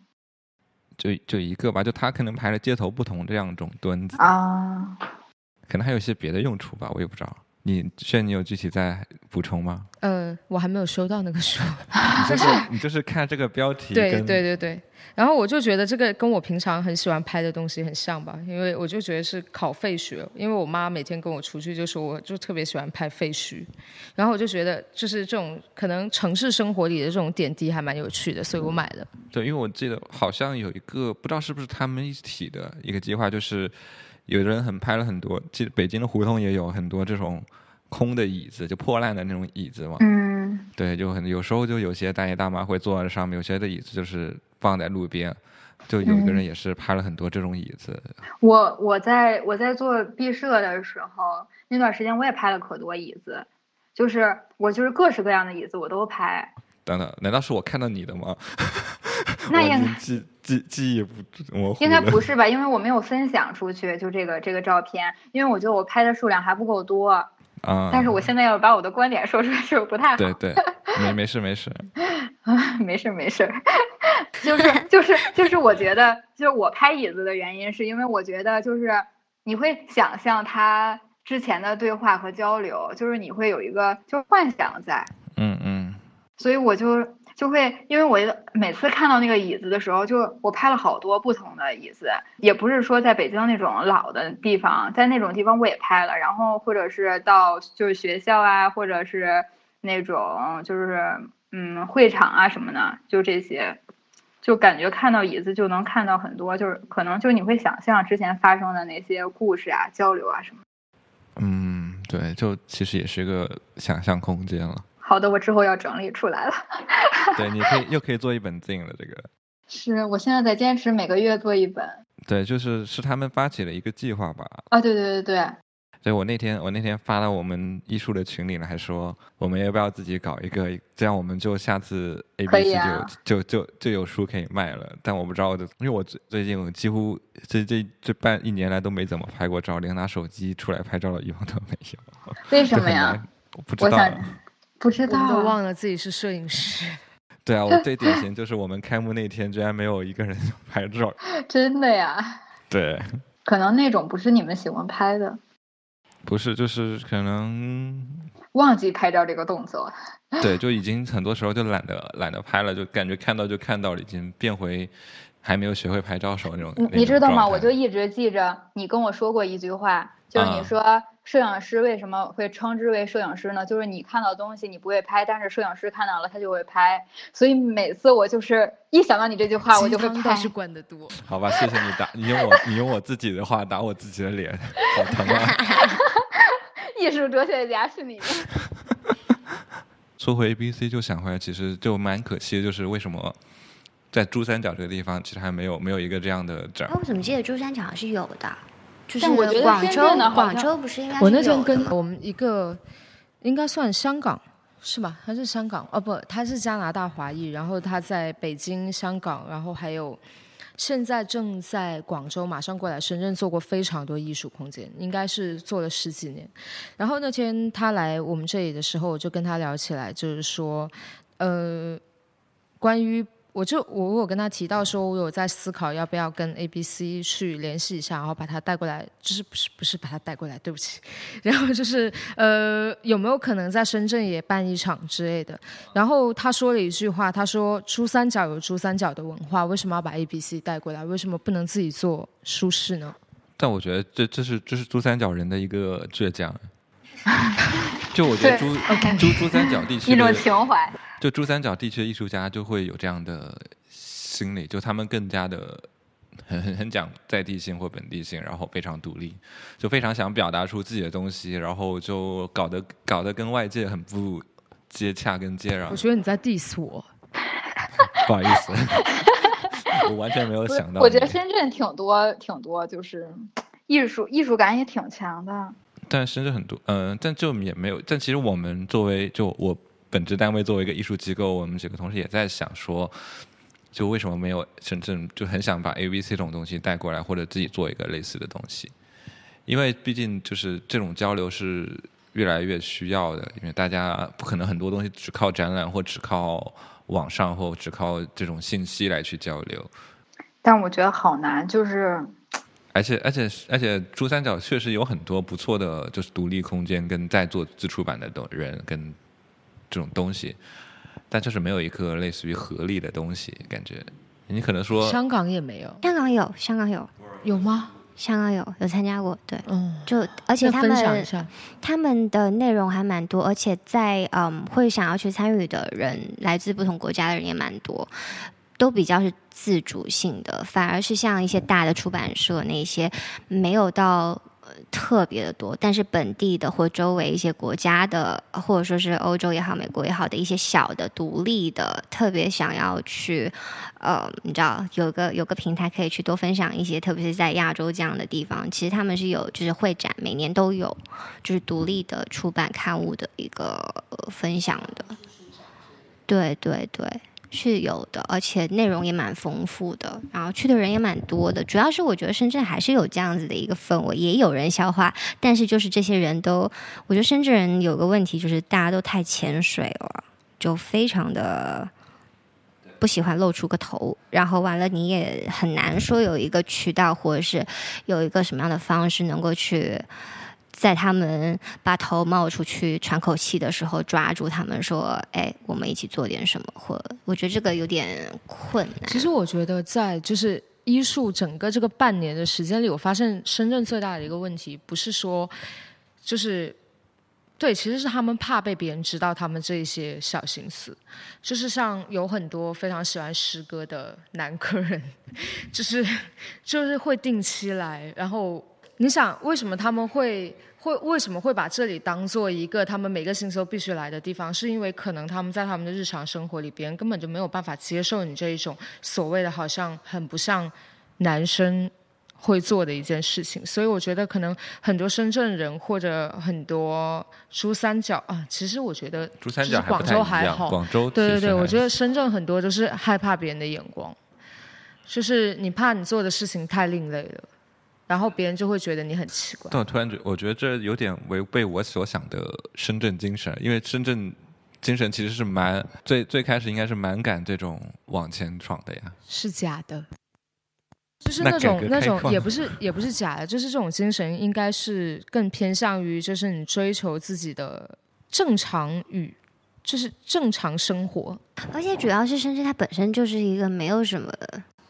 就就一个吧，就它可能排了街头不同这样种墩子啊，可能还有一些别的用处吧，我也不知道。你炫，你有具体在补充吗？呃，我还没有收到那个书。你就是 你就是看这个标题。对对对对。然后我就觉得这个跟我平常很喜欢拍的东西很像吧，因为我就觉得是考废墟，因为我妈每天跟我出去就说，我就特别喜欢拍废墟。然后我就觉得就是这种可能城市生活里的这种点滴还蛮有趣的，所以我买了。对，因为我记得好像有一个不知道是不是他们一起的一个计划，就是。有的人很拍了很多，其实北京的胡同也有很多这种空的椅子，就破烂的那种椅子嘛。嗯。对，就很有时候就有些大爷大妈会坐在上面，有些的椅子就是放在路边，就有个人也是拍了很多这种椅子。我我在我在做毕设的时候，那段时间我也拍了可多椅子，就是我就是各式各样的椅子我都拍。等等，难道是我看到你的吗？那应该记记记忆不模糊。应该不是吧？因为我没有分享出去，就这个这个照片，因为我觉得我拍的数量还不够多。啊。但是我现在要把我的观点说出来是不太好。对对，没没事没事。啊，没事 没事。就是就是就是，我觉得就是我拍椅子的原因，是因为我觉得就是你会想象他之前的对话和交流，就是你会有一个就是幻想在。嗯嗯。所以我就。就会，因为我每次看到那个椅子的时候，就我拍了好多不同的椅子，也不是说在北京那种老的地方，在那种地方我也拍了，然后或者是到就是学校啊，或者是那种就是嗯会场啊什么的，就这些，就感觉看到椅子就能看到很多，就是可能就你会想象之前发生的那些故事啊、交流啊什么。嗯，对，就其实也是一个想象空间了。好的，我之后要整理出来了。对，你可以又可以做一本镜了。这个是我现在在坚持每个月做一本。对，就是是他们发起了一个计划吧？啊，对对对对。所以我那天我那天发到我们艺术的群里了，还说我们要不要自己搞一个，这样我们就下次 A B C 就就就就有书可以卖了。但我不知道的，因为我最最近我几乎这这这半一年来都没怎么拍过照，连拿手机出来拍照的欲望都没有。为什么呀？我不知道。不知道，都忘了自己是摄影师。对啊，我最典型 就是我们开幕那天居然没有一个人 拍照。真的呀？对。可能那种不是你们喜欢拍的。不是，就是可能忘记拍照这个动作。对，就已经很多时候就懒得懒得拍了，就感觉看到就看到了，已经变回还没有学会拍照时候那种。你知道吗？我就一直记着你跟我说过一句话，就是你说。摄影师为什么会称之为摄影师呢？就是你看到东西你不会拍，但是摄影师看到了他就会拍。所以每次我就是一想到你这句话，我就会拍。是管得多。好吧，谢谢你打，你用我你用我自己的话打我自己的脸，好疼啊！艺术哲学家是你。说回 A B C 就想回来，其实就蛮可惜，就是为什么在珠三角这个地方其实还没有没有一个这样的展？我怎么记得珠三角是有的？就是广州，广州不是应该？我那天跟我们一个应该算香港是吧？他是香港？哦不，他是加拿大华裔，然后他在北京、香港，然后还有现在正在广州，马上过来深圳做过非常多艺术空间，应该是做了十几年。然后那天他来我们这里的时候，我就跟他聊起来，就是说，呃，关于。我就我我跟他提到说，我有在思考要不要跟 A B C 去联系一下，然后把他带过来，就是不是不是把他带过来，对不起，然后就是呃有没有可能在深圳也办一场之类的？然后他说了一句话，他说珠三角有珠三角的文化，为什么要把 A B C 带过来？为什么不能自己做舒适呢？但我觉得这这是这是珠三角人的一个倔强。就我觉得珠珠珠三角地区一种情怀。就珠三角地区的艺术家就会有这样的心理，就他们更加的很很很讲在地性或本地性，然后非常独立，就非常想表达出自己的东西，然后就搞得搞得跟外界很不接洽跟接壤。我觉得你在 diss 我，不好意思，我完全没有想到。我觉得深圳挺多挺多，就是艺术艺术感也挺强的。但深圳很多，嗯，但就也没有。但其实我们作为就我。本职单位作为一个艺术机构，我们几个同事也在想说，就为什么没有深圳就很想把 A V C 这种东西带过来，或者自己做一个类似的东西，因为毕竟就是这种交流是越来越需要的，因为大家不可能很多东西只靠展览或只靠网上或只靠这种信息来去交流。但我觉得好难，就是而且而且而且珠三角确实有很多不错的就是独立空间跟在做自出版的人跟。这种东西，但就是没有一个类似于合力的东西，感觉。你可能说香港也没有，香港有，香港有，有吗？香港有，有参加过，对，嗯，就而且他们他们的内容还蛮多，而且在嗯会想要去参与的人，来自不同国家的人也蛮多，都比较是自主性的，反而是像一些大的出版社那些没有到。特别的多，但是本地的或周围一些国家的，或者说是欧洲也好、美国也好的一些小的独立的，特别想要去，呃，你知道有个有个平台可以去多分享一些，特别是在亚洲这样的地方，其实他们是有就是会展，每年都有，就是独立的出版刊物的一个分享的，对对对。是有的，而且内容也蛮丰富的，然后去的人也蛮多的。主要是我觉得深圳还是有这样子的一个氛围，也有人消化，但是就是这些人都，我觉得深圳人有个问题就是大家都太潜水了，就非常的不喜欢露出个头，然后完了你也很难说有一个渠道或者是有一个什么样的方式能够去。在他们把头冒出去喘口气的时候，抓住他们说：“哎，我们一起做点什么？”或我觉得这个有点困难。其实我觉得，在就是医术整个这个半年的时间里，我发现深圳最大的一个问题，不是说就是对，其实是他们怕被别人知道他们这一些小心思。就是像有很多非常喜欢诗歌的男客人，就是就是会定期来，然后你想为什么他们会？会为什么会把这里当做一个他们每个星期都必须来的地方？是因为可能他们在他们的日常生活里，别人根本就没有办法接受你这一种所谓的好像很不像男生会做的一件事情。所以我觉得可能很多深圳人或者很多珠三角啊，其实我觉得珠三角广州还好，广州对对对，我觉得深圳很多都是害怕别人的眼光，就是你怕你做的事情太另类了。然后别人就会觉得你很奇怪。但我突然觉，我觉得这有点违背我所想的深圳精神，因为深圳精神其实是蛮最最开始应该是蛮敢这种往前闯的呀。是假的，就是那种那种也不是也不是假的，就是这种精神应该是更偏向于就是你追求自己的正常与就是正常生活。而且主要是深圳它本身就是一个没有什么。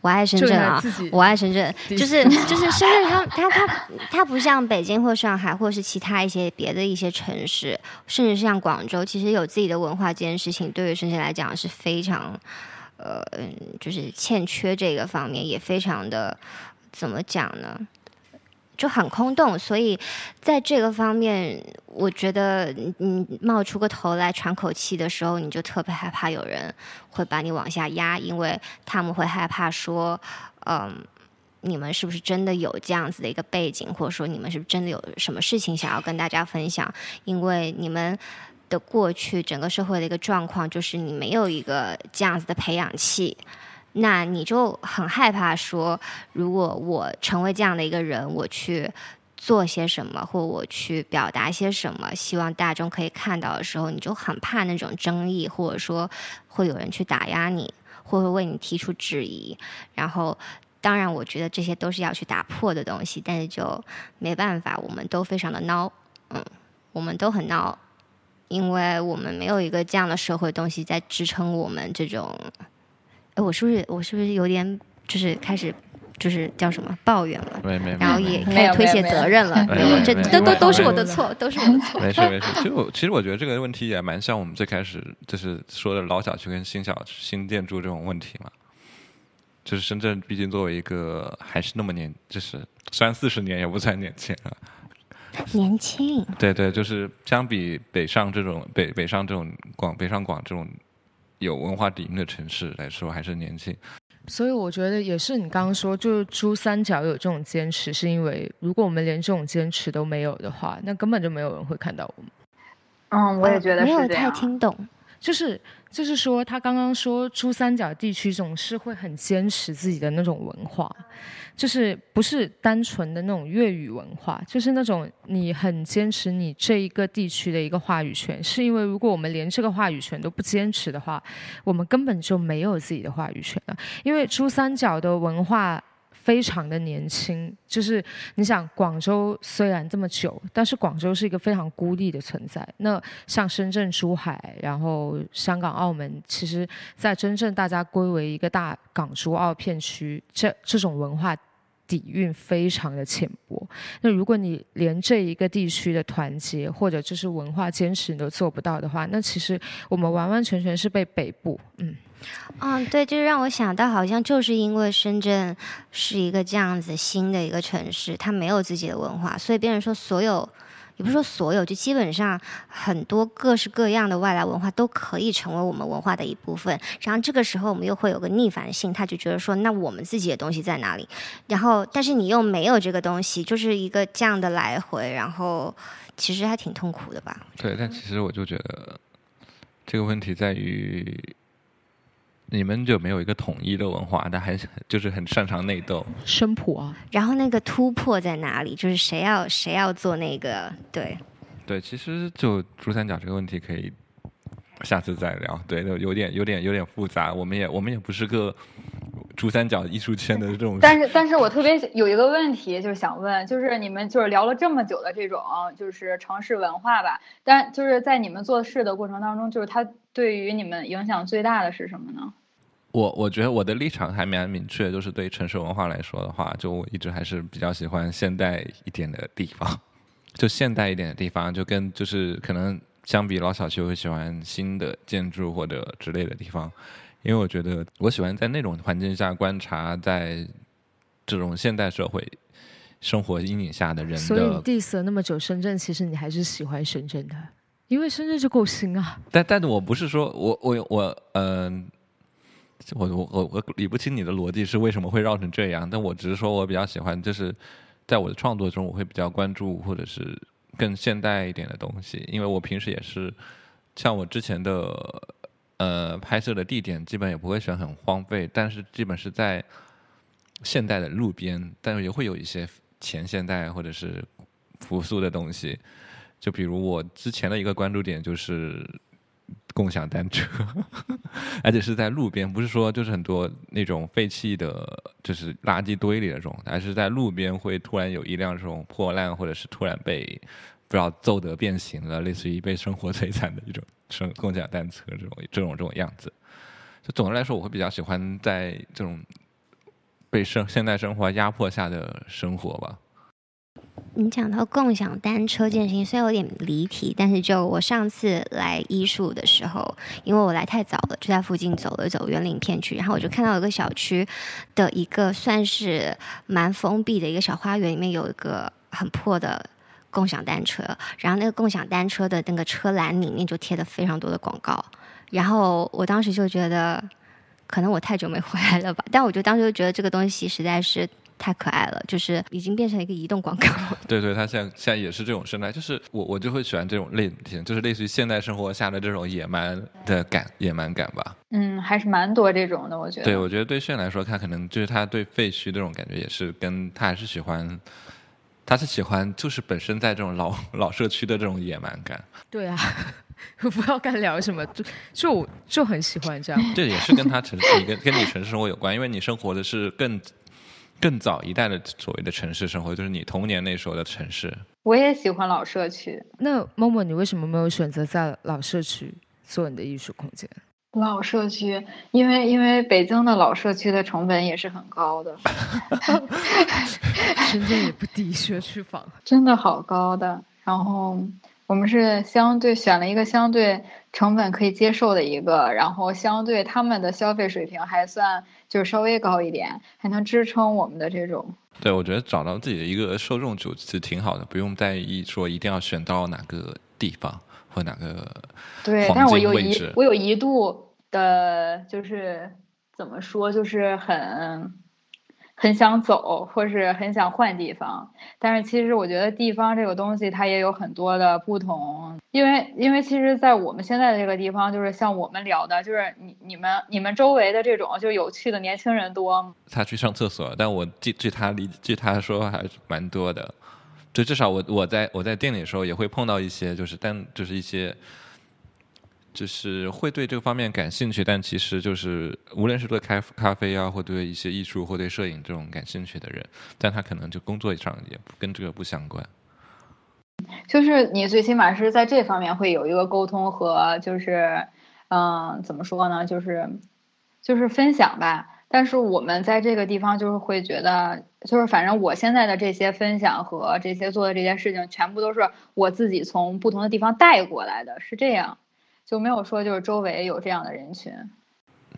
我爱深圳啊！我爱深圳，就是 就是深圳，它它它它不像北京或上海，或是其他一些别的一些城市，甚至是像广州，其实有自己的文化这件事情，对于深圳来讲是非常，呃，就是欠缺这个方面，也非常的怎么讲呢？就很空洞，所以在这个方面，我觉得你冒出个头来喘口气的时候，你就特别害怕有人会把你往下压，因为他们会害怕说，嗯，你们是不是真的有这样子的一个背景，或者说你们是不是真的有什么事情想要跟大家分享？因为你们的过去整个社会的一个状况，就是你没有一个这样子的培养器。那你就很害怕说，如果我成为这样的一个人，我去做些什么，或我去表达些什么，希望大众可以看到的时候，你就很怕那种争议，或者说会有人去打压你，或会为你提出质疑。然后，当然，我觉得这些都是要去打破的东西，但是就没办法，我们都非常的孬，嗯，我们都很孬，因为我们没有一个这样的社会东西在支撑我们这种。我是不是我是不是有点就是开始就是叫什么抱怨了？没没，然后也开始推卸责任了。没有，这都都都是我的错，都是我的错。没事没事。其实我其实我觉得这个问题也蛮像我们最开始就是说的老小区跟新小新建筑这种问题嘛。就是深圳毕竟作为一个还是那么年，就是虽然四十年也不算年轻啊。年轻。对对，就是相比北上这种北北上这种广北上广这种。有文化底蕴的城市来说，还是年轻，所以我觉得也是你刚刚说，就是珠三角有这种坚持，是因为如果我们连这种坚持都没有的话，那根本就没有人会看到我们。嗯，我也觉得没有太听懂，就是。就是说，他刚刚说珠三角地区总是会很坚持自己的那种文化，就是不是单纯的那种粤语文化，就是那种你很坚持你这一个地区的一个话语权，是因为如果我们连这个话语权都不坚持的话，我们根本就没有自己的话语权了，因为珠三角的文化。非常的年轻，就是你想，广州虽然这么久，但是广州是一个非常孤立的存在。那像深圳、珠海，然后香港、澳门，其实，在真正大家归为一个大港珠澳片区，这这种文化。底蕴非常的浅薄。那如果你连这一个地区的团结或者就是文化坚持你都做不到的话，那其实我们完完全全是被北部，嗯，嗯，对，就是让我想到，好像就是因为深圳是一个这样子新的一个城市，它没有自己的文化，所以别人说所有。也不是说所有，就基本上很多各式各样的外来文化都可以成为我们文化的一部分。然后这个时候我们又会有个逆反性，他就觉得说，那我们自己的东西在哪里？然后但是你又没有这个东西，就是一个这样的来回，然后其实还挺痛苦的吧？对，但其实我就觉得这个问题在于。你们就没有一个统一的文化，但还是就是很擅长内斗。生普啊，然后那个突破在哪里？就是谁要谁要做那个？对，对，其实就珠三角这个问题可以下次再聊。对，有点有点有点复杂。我们也我们也不是个珠三角艺术圈的这种。但是，但是我特别有一个问题，就是想问，就是你们就是聊了这么久的这种就是城市文化吧？但就是在你们做事的过程当中，就是它对于你们影响最大的是什么呢？我我觉得我的立场还蛮明确，就是对城市文化来说的话，就我一直还是比较喜欢现代一点的地方，就现代一点的地方，就跟就是可能相比老小区，会喜欢新的建筑或者之类的地方，因为我觉得我喜欢在那种环境下观察，在这种现代社会生活阴影下的人的。所以你 diss 了那么久深圳，其实你还是喜欢深圳的，因为深圳就够新啊。但但是我不是说我我我嗯。我我我我理不清你的逻辑是为什么会绕成这样，但我只是说我比较喜欢，就是在我的创作中，我会比较关注或者是更现代一点的东西，因为我平时也是像我之前的呃拍摄的地点，基本也不会选很荒废，但是基本是在现代的路边，但是也会有一些前现代或者是朴素的东西，就比如我之前的一个关注点就是。共享单车，而且是在路边，不是说就是很多那种废弃的，就是垃圾堆里的这种，而是在路边会突然有一辆这种破烂，或者是突然被不知道揍得变形了，类似于被生活摧残的一种生共享单车这种这种这种样子。就总的来说，我会比较喜欢在这种被生现代生活压迫下的生活吧。你讲到共享单车这件事情，虽然有点离题，但是就我上次来医术的时候，因为我来太早了，就在附近走了走园林片区，然后我就看到有个小区的一个算是蛮封闭的一个小花园，里面有一个很破的共享单车，然后那个共享单车的那个车篮里面就贴了非常多的广告，然后我当时就觉得，可能我太久没回来了吧，但我就当时就觉得这个东西实在是。太可爱了，就是已经变成一个移动广告了。对对，它现在现在也是这种生态，就是我我就会喜欢这种类型，就是类似于现代生活下的这种野蛮的感，野蛮感吧。嗯，还是蛮多这种的，我觉得。对，我觉得对炫来说，他可能就是他对废墟这种感觉，也是跟他还是喜欢，他是喜欢就是本身在这种老老社区的这种野蛮感。对啊，不知道该聊什么，就就就很喜欢这样。这也是跟他城市 跟跟你城市生活有关，因为你生活的是更更早一代的所谓的城市生活，就是你童年那时候的城市。我也喜欢老社区。那默默，你为什么没有选择在老社区做你的艺术空间？老社区，因为因为北京的老社区的成本也是很高的，深圳也不低，学区房 真的好高的。然后我们是相对选了一个相对成本可以接受的一个，然后相对他们的消费水平还算就是稍微高一点，还能支撑我们的这种。对，我觉得找到自己的一个受众就其实挺好的，不用在意说一定要选到哪个地方。或哪个对，但是我有一我有一度的，就是怎么说，就是很很想走，或是很想换地方。但是其实我觉得地方这个东西，它也有很多的不同。因为因为其实，在我们现在的这个地方，就是像我们聊的，就是你你们你们周围的这种就有趣的年轻人多。他去上厕所，但我据据他理据他说还是蛮多的。就至少我我在我在店里的时候也会碰到一些，就是但就是一些，就是会对这个方面感兴趣，但其实就是无论是对咖咖啡啊，或对一些艺术或对摄影这种感兴趣的人，但他可能就工作上也跟这个不相关。就是你最起码是在这方面会有一个沟通和就是嗯怎么说呢？就是就是分享吧。但是我们在这个地方就是会觉得，就是反正我现在的这些分享和这些做的这些事情，全部都是我自己从不同的地方带过来的，是这样，就没有说就是周围有这样的人群。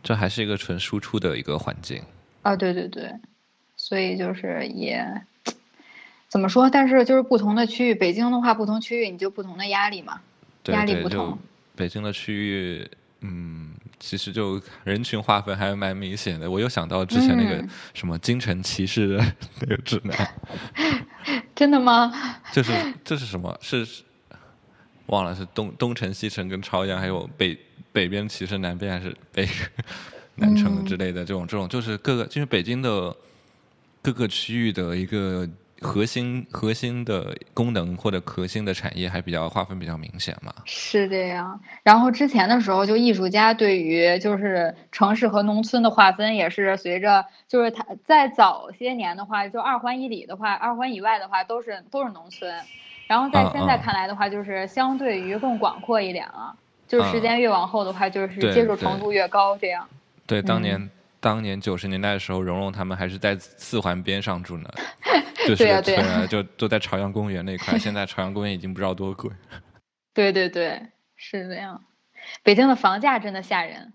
这还是一个纯输出的一个环境。啊，对对对，所以就是也怎么说？但是就是不同的区域，北京的话，不同区域你就不同的压力嘛，压力不同。北京的区域，嗯。其实就人群划分还蛮明显的。我又想到之前那个什么京城骑士的 那个指南，真的吗？这是这是什么？是忘了是东东城、西城跟朝阳，还有北北边其实，南边还是北 南城之类的这种这种，就是各个就是北京的各个区域的一个。核心核心的功能或者核心的产业还比较划分比较明显嘛？是这样。然后之前的时候，就艺术家对于就是城市和农村的划分也是随着就是他在早些年的话，就二环以里的话，二环以外的话都是都是农村。然后在现在看来的话，就是相对于更广阔一点了。就是时间越往后的话，就是接受程度越高，这样。对，当年当年九十年代的时候，蓉蓉他们还是在四环边上住呢。就是对啊，就都在朝阳公园那块。现在朝阳公园已经不知道多贵。对对对，是这样。北京的房价真的吓人。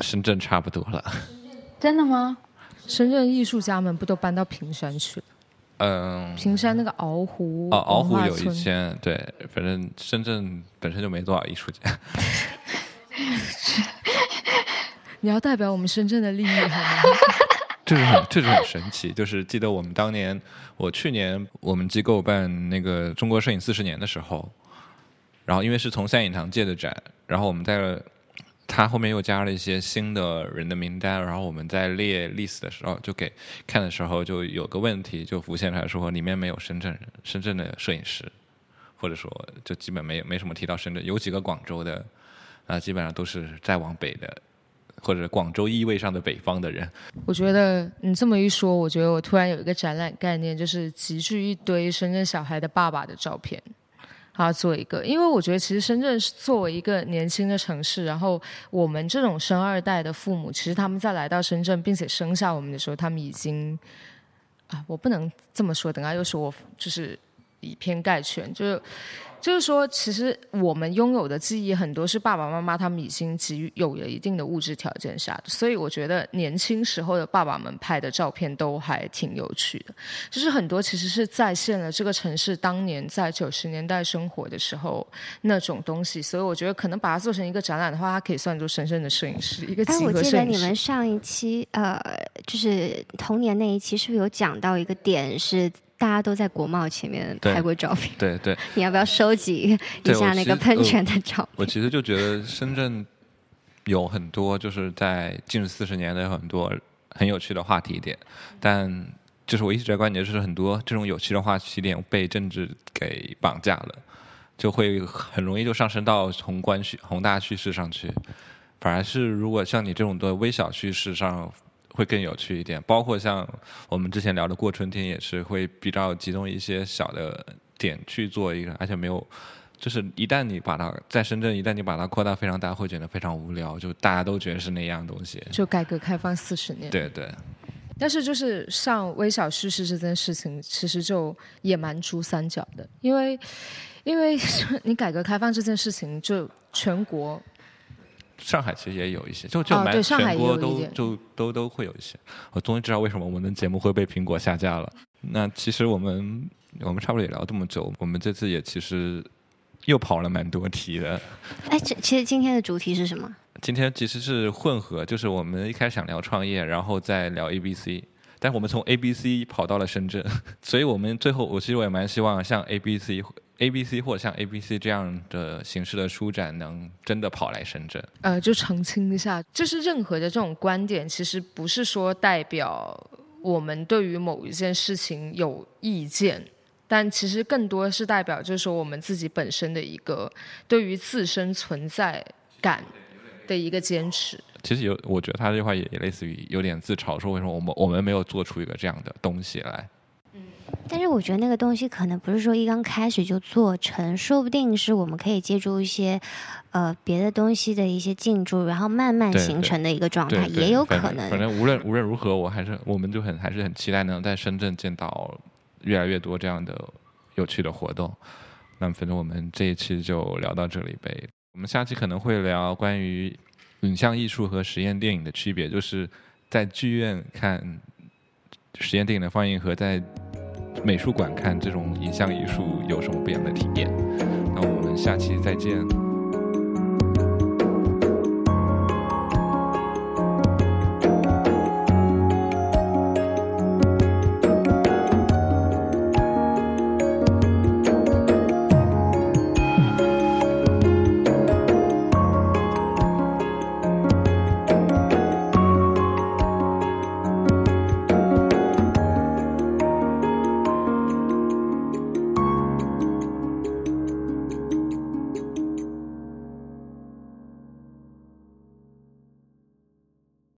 深圳差不多了。真的吗？深圳艺术家们不都搬到平山去了？嗯。平山那个鳌湖。哦，鳌湖有一间，对，反正深圳本身就没多少艺术家。你要代表我们深圳的利益好吗？这是很，这是很神奇。就是记得我们当年，我去年我们机构办那个中国摄影四十年的时候，然后因为是从三影堂借的展，然后我们在他后面又加了一些新的人的名单，然后我们在列 list 的时候，就给看的时候就有个问题就浮现出来说，里面没有深圳人，深圳的摄影师，或者说就基本没没什么提到深圳，有几个广州的，啊，基本上都是再往北的。或者广州意味上的北方的人，我觉得你这么一说，我觉得我突然有一个展览概念，就是集聚一堆深圳小孩的爸爸的照片，啊，做一个。因为我觉得其实深圳作为一个年轻的城市，然后我们这种生二代的父母，其实他们在来到深圳并且生下我们的时候，他们已经啊，我不能这么说，等下又说我就是以偏概全，就是就是说，其实我们拥有的记忆很多是爸爸妈妈他们已经给予有了一定的物质条件下的，所以我觉得年轻时候的爸爸们拍的照片都还挺有趣的，就是很多其实是再现了这个城市当年在九十年代生活的时候那种东西，所以我觉得可能把它做成一个展览的话，它可以算作深圳的摄影师一个集哎，我合摄影记得你们。上一期呃，就是童年那一期，是不是有讲到一个点是？大家都在国贸前面拍过照片，对对，你要不要收集一下那个喷泉的照片？我其实就觉得深圳有很多就是在近四十年的有很多很有趣的话题点，但就是我一直在观点就是很多这种有趣的话题点被政治给绑架了，就会很容易就上升到宏观叙宏大叙事上去，反而是如果像你这种的微小叙事上。会更有趣一点，包括像我们之前聊的过春天，也是会比较集中一些小的点去做一个，而且没有就是一旦你把它在深圳，一旦你把它扩大非常大，会觉得非常无聊，就大家都觉得是那样东西。就改革开放四十年，对对，但是就是上微小叙事这件事情，其实就也蛮珠三角的，因为因为你改革开放这件事情，就全国上海其实也有一些，就就哦蛮、全国都都都都会有一些。我终于知道为什么我们的节目会被苹果下架了。那其实我们我们差不多也聊这么久，我们这次也其实又跑了蛮多题的。哎，这其实今天的主题是什么？今天其实是混合，就是我们一开始想聊创业，然后再聊 A B C，但是我们从 A B C 跑到了深圳，所以我们最后我其实我也蛮希望像 A B C A B C 或者像 A B C 这样的形式的书展能真的跑来深圳。呃，就澄清一下，就是任何的这种观点，其实不是说代表我们对于某一件事情有意见，但其实更多是代表，就是说我们自己本身的一个对于自身存在感的一个坚持。其实有，我觉得他这句话也也类似于有点自嘲，说为什么我们我们没有做出一个这样的东西来。但是我觉得那个东西可能不是说一刚开始就做成，说不定是我们可以借助一些呃别的东西的一些进驻，然后慢慢形成的一个状态，也有可能。反正无论无论如何，我还是我们就很还是很期待能在深圳见到越来越多这样的有趣的活动。那么反正我们这一期就聊到这里呗。我们下期可能会聊关于影像艺术和实验电影的区别，就是在剧院看实验电影的放映和在美术馆看这种影像艺术有什么不一样的体验。那我们下期再见。